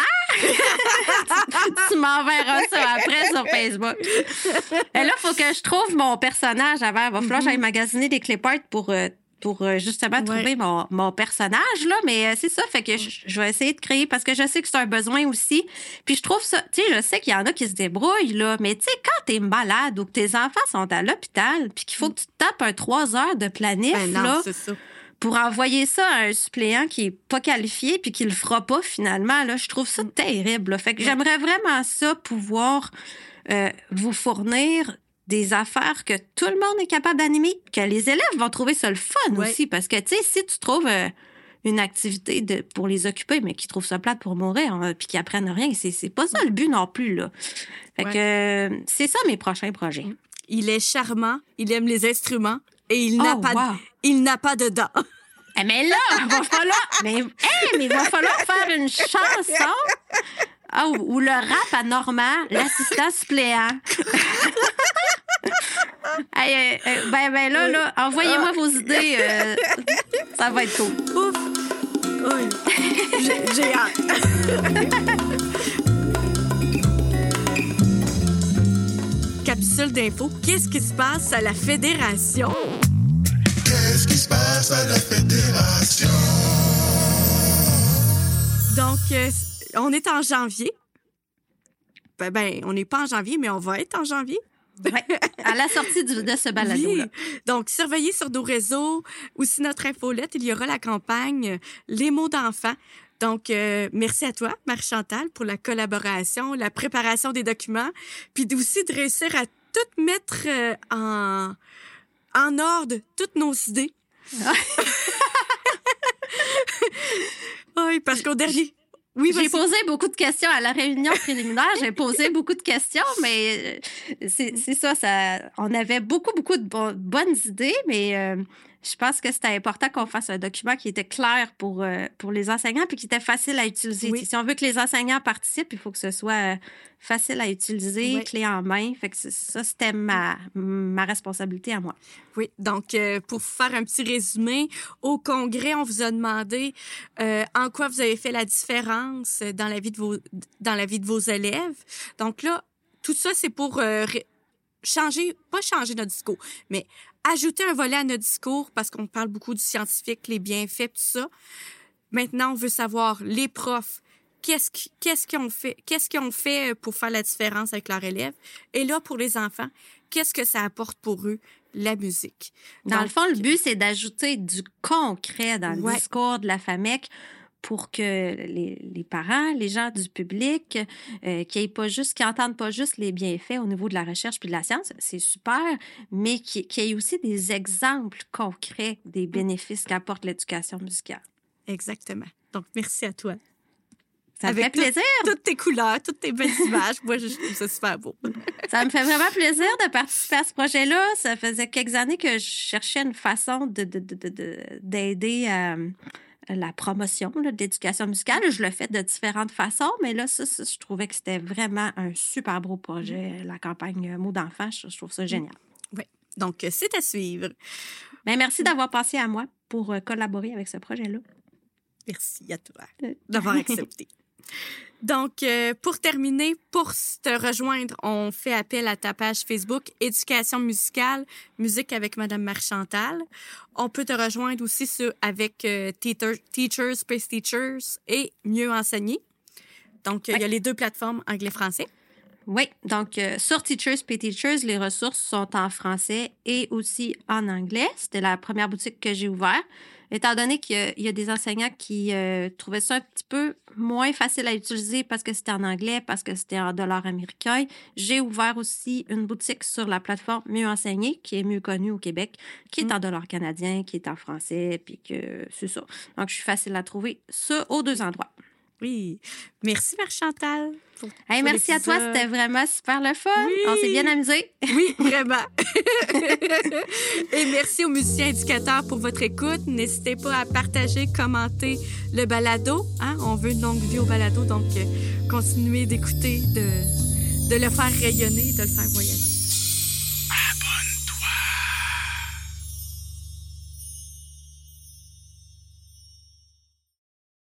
tu m'enverras ça après sur Facebook. Et là, il faut que je trouve mon personnage avant. Va falloir que j'aille magasiner des clip art pour, euh, pour euh, justement Ouais. trouver mon, mon personnage. Là. Mais euh, c'est ça, fait que je, je vais essayer de créer parce que je sais que c'est un besoin aussi. Puis je trouve ça, tu sais, je sais qu'il y en a qui se débrouillent, là. Mais tu sais, quand t'es malade ou que tes enfants sont à l'hôpital, puis qu'il faut que tu te tapes un trois heures de planif, Ben non, là, c'est ça. pour envoyer ça à un suppléant qui est pas qualifié puis qui le fera pas finalement là je trouve ça terrible là. fait que j'aimerais vraiment ça pouvoir euh, vous fournir des affaires que tout le monde est capable d'animer que les élèves vont trouver ça le fun Ouais. aussi parce que tu sais si tu trouves euh, une activité de, pour les occuper mais qui trouvent ça plate pour mourir hein, puis qui apprennent rien c'est c'est pas ça le but non plus là fait Ouais. que euh, c'est ça mes prochains projets Il est charmant, il aime les instruments et il n'a Oh, pas, wow. il n'a pas de dents. [laughs] Eh, mais là, il va falloir. Mais, hey, mais il va falloir faire une chanson. Ah, ou, ou le rap à Normand, l'assistant suppléant. [laughs] Ben, ben là, là, envoyez-moi vos idées. euh, [laughs] ça va être cool. Ouf! Oui. J'ai- J'ai hâte. Capsule d'info. Qu'est-ce qui se passe à la Fédération? Qu'est-ce qui se passe à la fédération? Donc, euh, on est en janvier. Ben, ben, on n'est pas en janvier, mais on va être en janvier. Ouais. À la sortie du- de ce balado-là. Oui. Donc, surveillez sur nos réseaux. Aussi, notre infolette, il y aura la campagne Les mots d'enfants. Donc, euh, merci à toi, Marie-Chantal, pour la collaboration, la préparation des documents, puis aussi de réussir à tout mettre euh, en, en ordre, toutes nos idées. [laughs] oui, parce qu'au dernier... Oui, J'ai posé beaucoup de questions à la réunion préliminaire. J'ai posé [laughs] beaucoup de questions, mais euh, c'est c'est ça, ça. On avait beaucoup, beaucoup de bo- bonnes idées, mais euh, je pense que c'était important qu'on fasse un document qui était clair pour, euh, pour les enseignants puis qui était facile à utiliser. Oui. Si on veut que les enseignants participent, il faut que ce soit euh, facile à utiliser, Oui. clé en main. Fait que c'est- ça, c'était ma, ma responsabilité à moi. Oui, donc euh, pour faire un petit résumé, au congrès, on vous a demandé en quoi vous avez fait la différence dans la vie de vos dans la vie de vos élèves. Donc là, tout ça c'est pour changer, pas changer notre discours, mais ajouter un volet à notre discours parce qu'on parle beaucoup du scientifique, les bienfaits, tout ça. Maintenant, on veut savoir les profs. Qu'est-ce qui- qu'est-ce qu'ils ont fait Qu'est-ce qu'ils ont fait pour faire la différence avec leurs élèves? Et là, pour les enfants, qu'est-ce que ça apporte pour eux? La musique Dans Donc, le fond, le but, c'est d'ajouter du concret dans le discours de la FAMEC pour que les, les parents, les gens du public, euh, qui pas juste, qui entendent pas juste les bienfaits au niveau de la recherche puis de la science, c'est super, mais qui, qui aient aussi des exemples concrets des bénéfices qu'apporte l'éducation musicale. Exactement. Donc, merci à toi. Ça me fait tout- plaisir. Toutes tes couleurs, toutes tes belles images. Moi, je trouve ça super beau. [laughs] Ça me fait vraiment plaisir de participer à ce projet-là. Ça faisait quelques années que je cherchais une façon de, de- de- de- de- d'aider à la promotion l'éducation musicale. Je le fais de différentes façons, mais là, ça, ça, je trouvais que c'était vraiment un super beau projet, la campagne euh, Mots d'enfant. Je, je trouve ça génial. Donc, euh, c'est à suivre. Mais merci d'avoir pensé à moi pour euh, collaborer avec ce projet-là. Merci à toi d'avoir accepté. [laughs] Donc, euh, pour terminer, pour te rejoindre, on fait appel à ta page Facebook Éducation musicale, musique avec Madame Marchantal. On peut te rejoindre aussi sur, avec euh, Teacher- Teachers, Space Teachers et Mieux enseigner. Donc, euh, il y a les deux plateformes anglais-français. Oui, donc euh, sur Teachers Pay Teachers, les ressources sont en français et aussi en anglais. C'était la première boutique que j'ai ouverte. Étant donné qu'il y a- il y a des enseignants qui euh, trouvaient ça un petit peu moins facile à utiliser parce que c'était en anglais, parce que c'était en dollars américains, j'ai ouvert aussi une boutique sur la plateforme Mieux enseigner, qui est mieux connue au Québec, qui est Mm. en dollars canadiens, qui est en français, puis que c'est ça. Donc, je suis facile à trouver ça aux deux endroits. Oui. Merci, Hey, pour merci à toi, c'était vraiment super le fun. Oui. On s'est bien amusé. Oui, [laughs] vraiment. [laughs] Et merci aux musiciens éducateurs pour votre écoute. N'hésitez pas à partager, commenter le balado. Hein? On veut une longue vie au balado, donc euh, continuez d'écouter, de, de le faire rayonner, de le faire voyager.